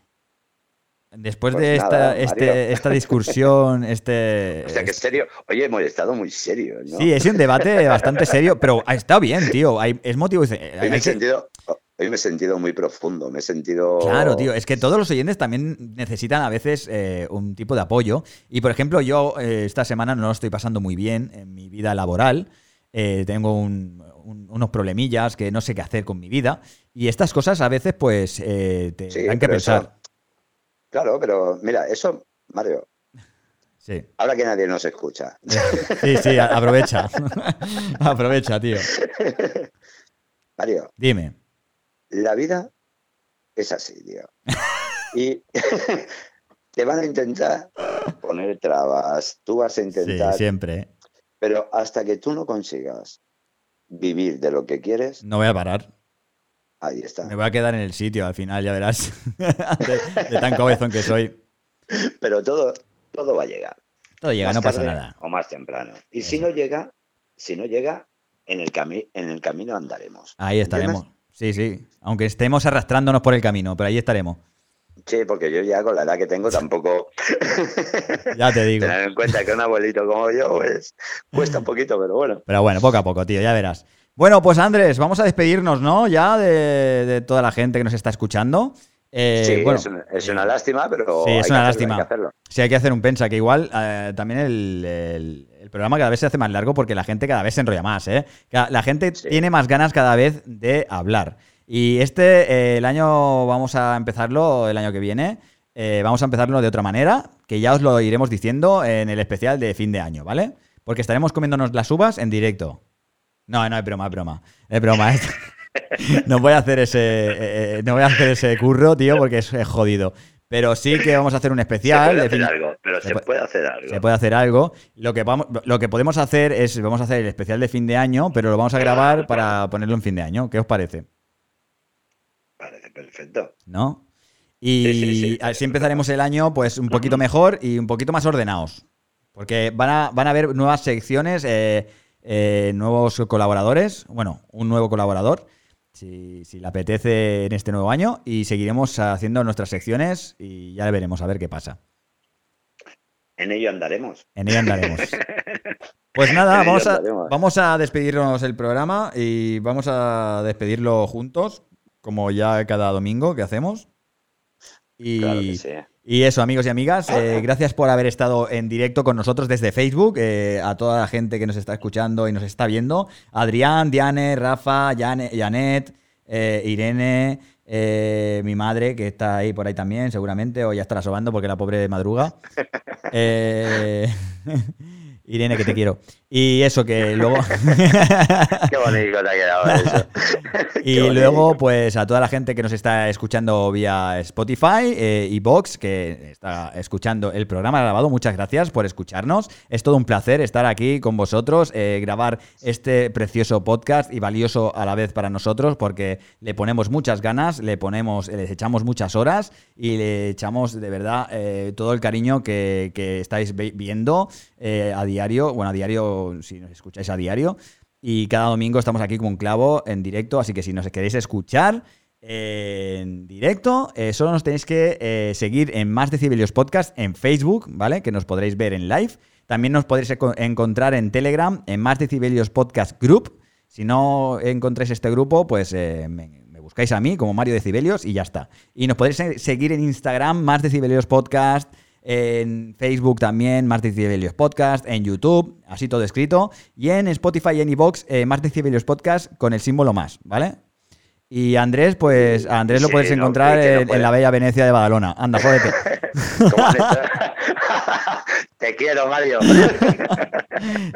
Después Pues de nada, esta, este- esta discusión, este. O sea, que serio. Oye, hemos estado muy serios, ¿no? Sí, es un debate bastante serio, pero ha estado bien, tío. Hay- es motivo. Hoy me, hay he que- sentido, hoy me he sentido muy profundo, me he sentido... Claro, tío, es que todos los oyentes también necesitan a veces eh, un tipo de apoyo. Y por ejemplo, yo eh, esta semana no lo estoy pasando muy bien en mi vida laboral. Eh, tengo un- un- unos problemillas que no sé qué hacer con mi vida. Y estas cosas a veces, pues, eh, te Sí, dan que pero eso- pensar. Claro, pero mira, eso, Mario, Sí, ahora que nadie nos escucha, sí, sí, aprovecha. aprovecha, tío. Mario, Dime. la vida es así, tío. Y te van a intentar poner trabas, tú vas a Sí, intentar, siempre. pero hasta que tú no consigas vivir de lo que quieres, No voy a parar. Ahí está. Me voy a quedar en el sitio al final, ya verás. de, de tan cabezón que soy. Pero todo, todo va a llegar. Todo llega, más no pasa nada. O más temprano. Y si no llega, si no llega, en el, cami en el camino andaremos. Ahí estaremos. Sí, sí. Aunque estemos arrastrándonos por el camino, pero ahí estaremos. Sí, porque yo ya con la edad que tengo tampoco. Ya te digo. Tener en cuenta que un abuelito como yo, pues cuesta un poquito, pero bueno. Pero bueno, poco a poco, tío, ya verás. Bueno, pues Andrés, vamos a despedirnos, ¿no? Ya de, de toda la gente que nos está escuchando. Eh, sí, bueno, es, una, es una lástima, pero. Sí, es hay que una hacerlo, lástima. hay que hacerlo. Sí, hay que hacer un pensa, que igual eh, también el, el- el programa cada vez se hace más largo porque la gente cada vez se enrolla más, ¿eh? La gente Sí. tiene más ganas cada vez de hablar. Y este, eh, el año, vamos a empezarlo el año que viene, vamos a empezarlo de otra manera, que ya os lo iremos diciendo en el especial de fin de año, ¿vale? Porque estaremos comiéndonos las uvas en directo. No, no, es broma, es broma. Es broma. es- no voy a hacer ese. eh, eh, no voy a hacer ese curro, tío, porque es, es jodido. Pero sí que vamos a hacer un Se especial. puede de hacer algo, pero se se, puede- puede hacer algo. se puede hacer algo. Lo que, vamos, lo que podemos hacer es, vamos a hacer el especial de fin de año, pero lo vamos a grabar para ponerlo en fin de año. ¿Qué os parece? Parece perfecto. ¿No? Y Sí, sí, sí. así empezaremos el año pues un poquito mejor y un poquito más ordenados. Porque van a, van a haber nuevas secciones, eh, eh, nuevos colaboradores, bueno, un nuevo colaborador, si, si le apetece en este nuevo año, y seguiremos haciendo nuestras secciones y ya veremos a ver qué pasa. En ello andaremos. En ella andaremos. Pues nada, ello vamos a, vamos a despedirnos el programa y vamos a despedirlo juntos, como ya cada domingo que hacemos. Y, Claro que sí. Y eso, amigos y amigas, eh, gracias por haber estado en directo con nosotros desde Facebook, eh, a toda la gente que nos está escuchando y nos está viendo, Adrián, Diane, Rafa, Jane- Janet, eh, Irene, mi madre, que está ahí por ahí también, seguramente, o ya estará sobando porque la pobre madruga. Irene, que te quiero. Y eso, que luego... Qué bonito te ha quedado eso. Y luego, pues a toda la gente que nos está escuchando vía Spotify eh, y Vox, que está escuchando el programa grabado, muchas gracias por escucharnos. Es todo un placer estar aquí con vosotros, eh, grabar este precioso podcast y valioso a la vez para nosotros, porque le ponemos muchas ganas, le ponemos, les echamos muchas horas y le echamos de verdad eh, todo el cariño que, que estáis viendo eh, a diario, bueno, a diario, si nos escucháis a diario. Y cada domingo estamos aquí como un clavo en directo, así que si nos queréis escuchar en directo, eh, solo nos tenéis que eh, seguir en Más Decibelios Podcast en Facebook, ¿vale? Que nos podréis ver en live. También nos podréis encontrar en Telegram, en Más Decibelios Podcast Group. Si no encontráis este grupo, pues eh, me, me buscáis a mí como Mario Decibelios y ya está. Y nos podréis se- seguir en Instagram, Más Decibelios Podcast, en Facebook también, Más Decibelios Podcast, en YouTube, así todo escrito, y en Spotify y en iVoox, eh, Decibelios Podcast con el símbolo más, ¿vale? Y Andrés, pues a Andrés lo puedes no, encontrar no en, la bella Venecia de Badalona. Anda, jódete. Te quiero, Mario.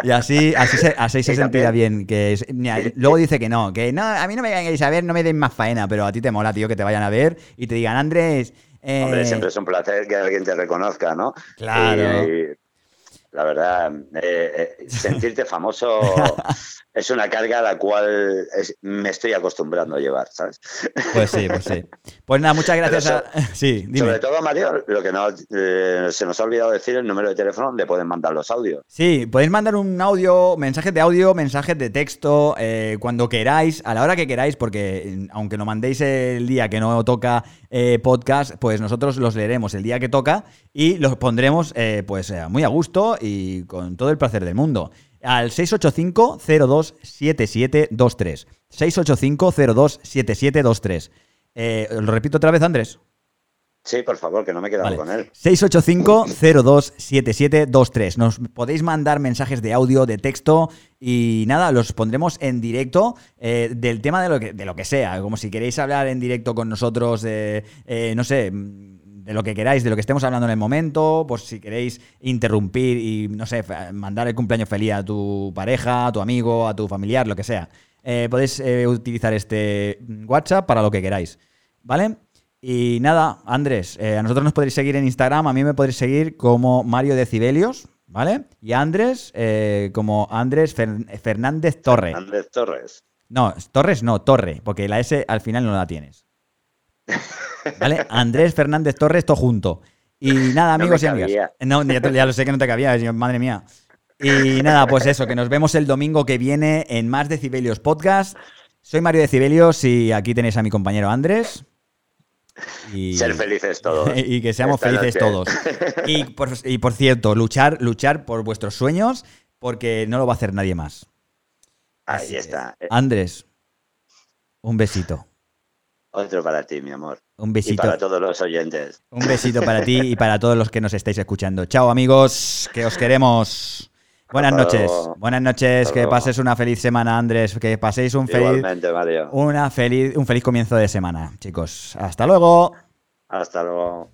Y así, así se, así se Sí, sentirá bien. Que es- mira, luego dice que no, que no, a mí no me vengáis a ver, no me den más faena, pero a ti te mola, tío, que te vayan a ver y te digan, Andrés, Hombre, Eh, siempre es un placer que alguien te reconozca, ¿no? Claro. Y- y la verdad, eh, eh, sentirte famoso es una carga a la cual es- me estoy acostumbrando a llevar, ¿sabes? Pues sí, pues sí. Pues nada, muchas gracias a... Sí, dime. Sobre todo, Mario, lo que no, eh, se nos ha olvidado decir el número de teléfono donde pueden mandar los audios. Sí, podéis mandar un audio, mensajes de audio, mensajes de texto, eh, cuando queráis, a la hora que queráis, porque eh, aunque nos mandéis el día que no toca eh, podcast, pues nosotros los leeremos el día que toca y los pondremos eh, pues muy a gusto y con todo el placer del mundo. Al 685-027723. 685-027723. Eh, ¿Lo repito otra vez, Andrés? Sí, por favor, que no me he quedado Vale. con él. 685-027723. Nos podéis mandar mensajes de audio, de texto y nada, los pondremos en directo eh, del tema de lo, que, de lo que sea. Como si queréis hablar en directo con nosotros, de, eh, no sé, mm, de lo que queráis, de lo que estemos hablando en el momento, pues si queréis interrumpir y, no sé, mandar el cumpleaños feliz a tu pareja, a tu amigo, a tu familiar, lo que sea. Eh, podéis eh, utilizar este WhatsApp para lo que queráis. ¿Vale? Y nada, Andrés, eh, a nosotros nos podéis seguir en Instagram, a mí me podéis seguir como Mario Decibelios, ¿vale? Y a Andrés como Andrés Fer- Fernández Torre. Andrés Torres. No, Torres no, Torre, porque la S al final no la tienes. ¿Vale? Andrés Fernández Torres, todo junto. Y nada, amigos y amigas. No, ya, te- ya lo sé que no te cabía, madre mía. Y nada, pues eso, que nos vemos el domingo que viene en Más Decibelios Podcast. Soy Mario Decibelios y aquí tenéis a mi compañero Andrés. Y, Ser felices todos. y que seamos Esta felices noche. todos. Y por, y por cierto, luchar, luchar por vuestros sueños, porque no lo va a hacer nadie más. Ahí Así es. está. Andrés, un besito. Otro para ti, mi amor. Un Y besito. para todos los oyentes. Un besito para ti y para todos los que nos estáis escuchando. Chao, amigos, que os queremos. Buenas noches. Buenas noches, que pases una feliz semana, Andrés. Que paséis un feliz, Mario. una feliz, un feliz comienzo de semana, chicos. Hasta luego. Hasta luego.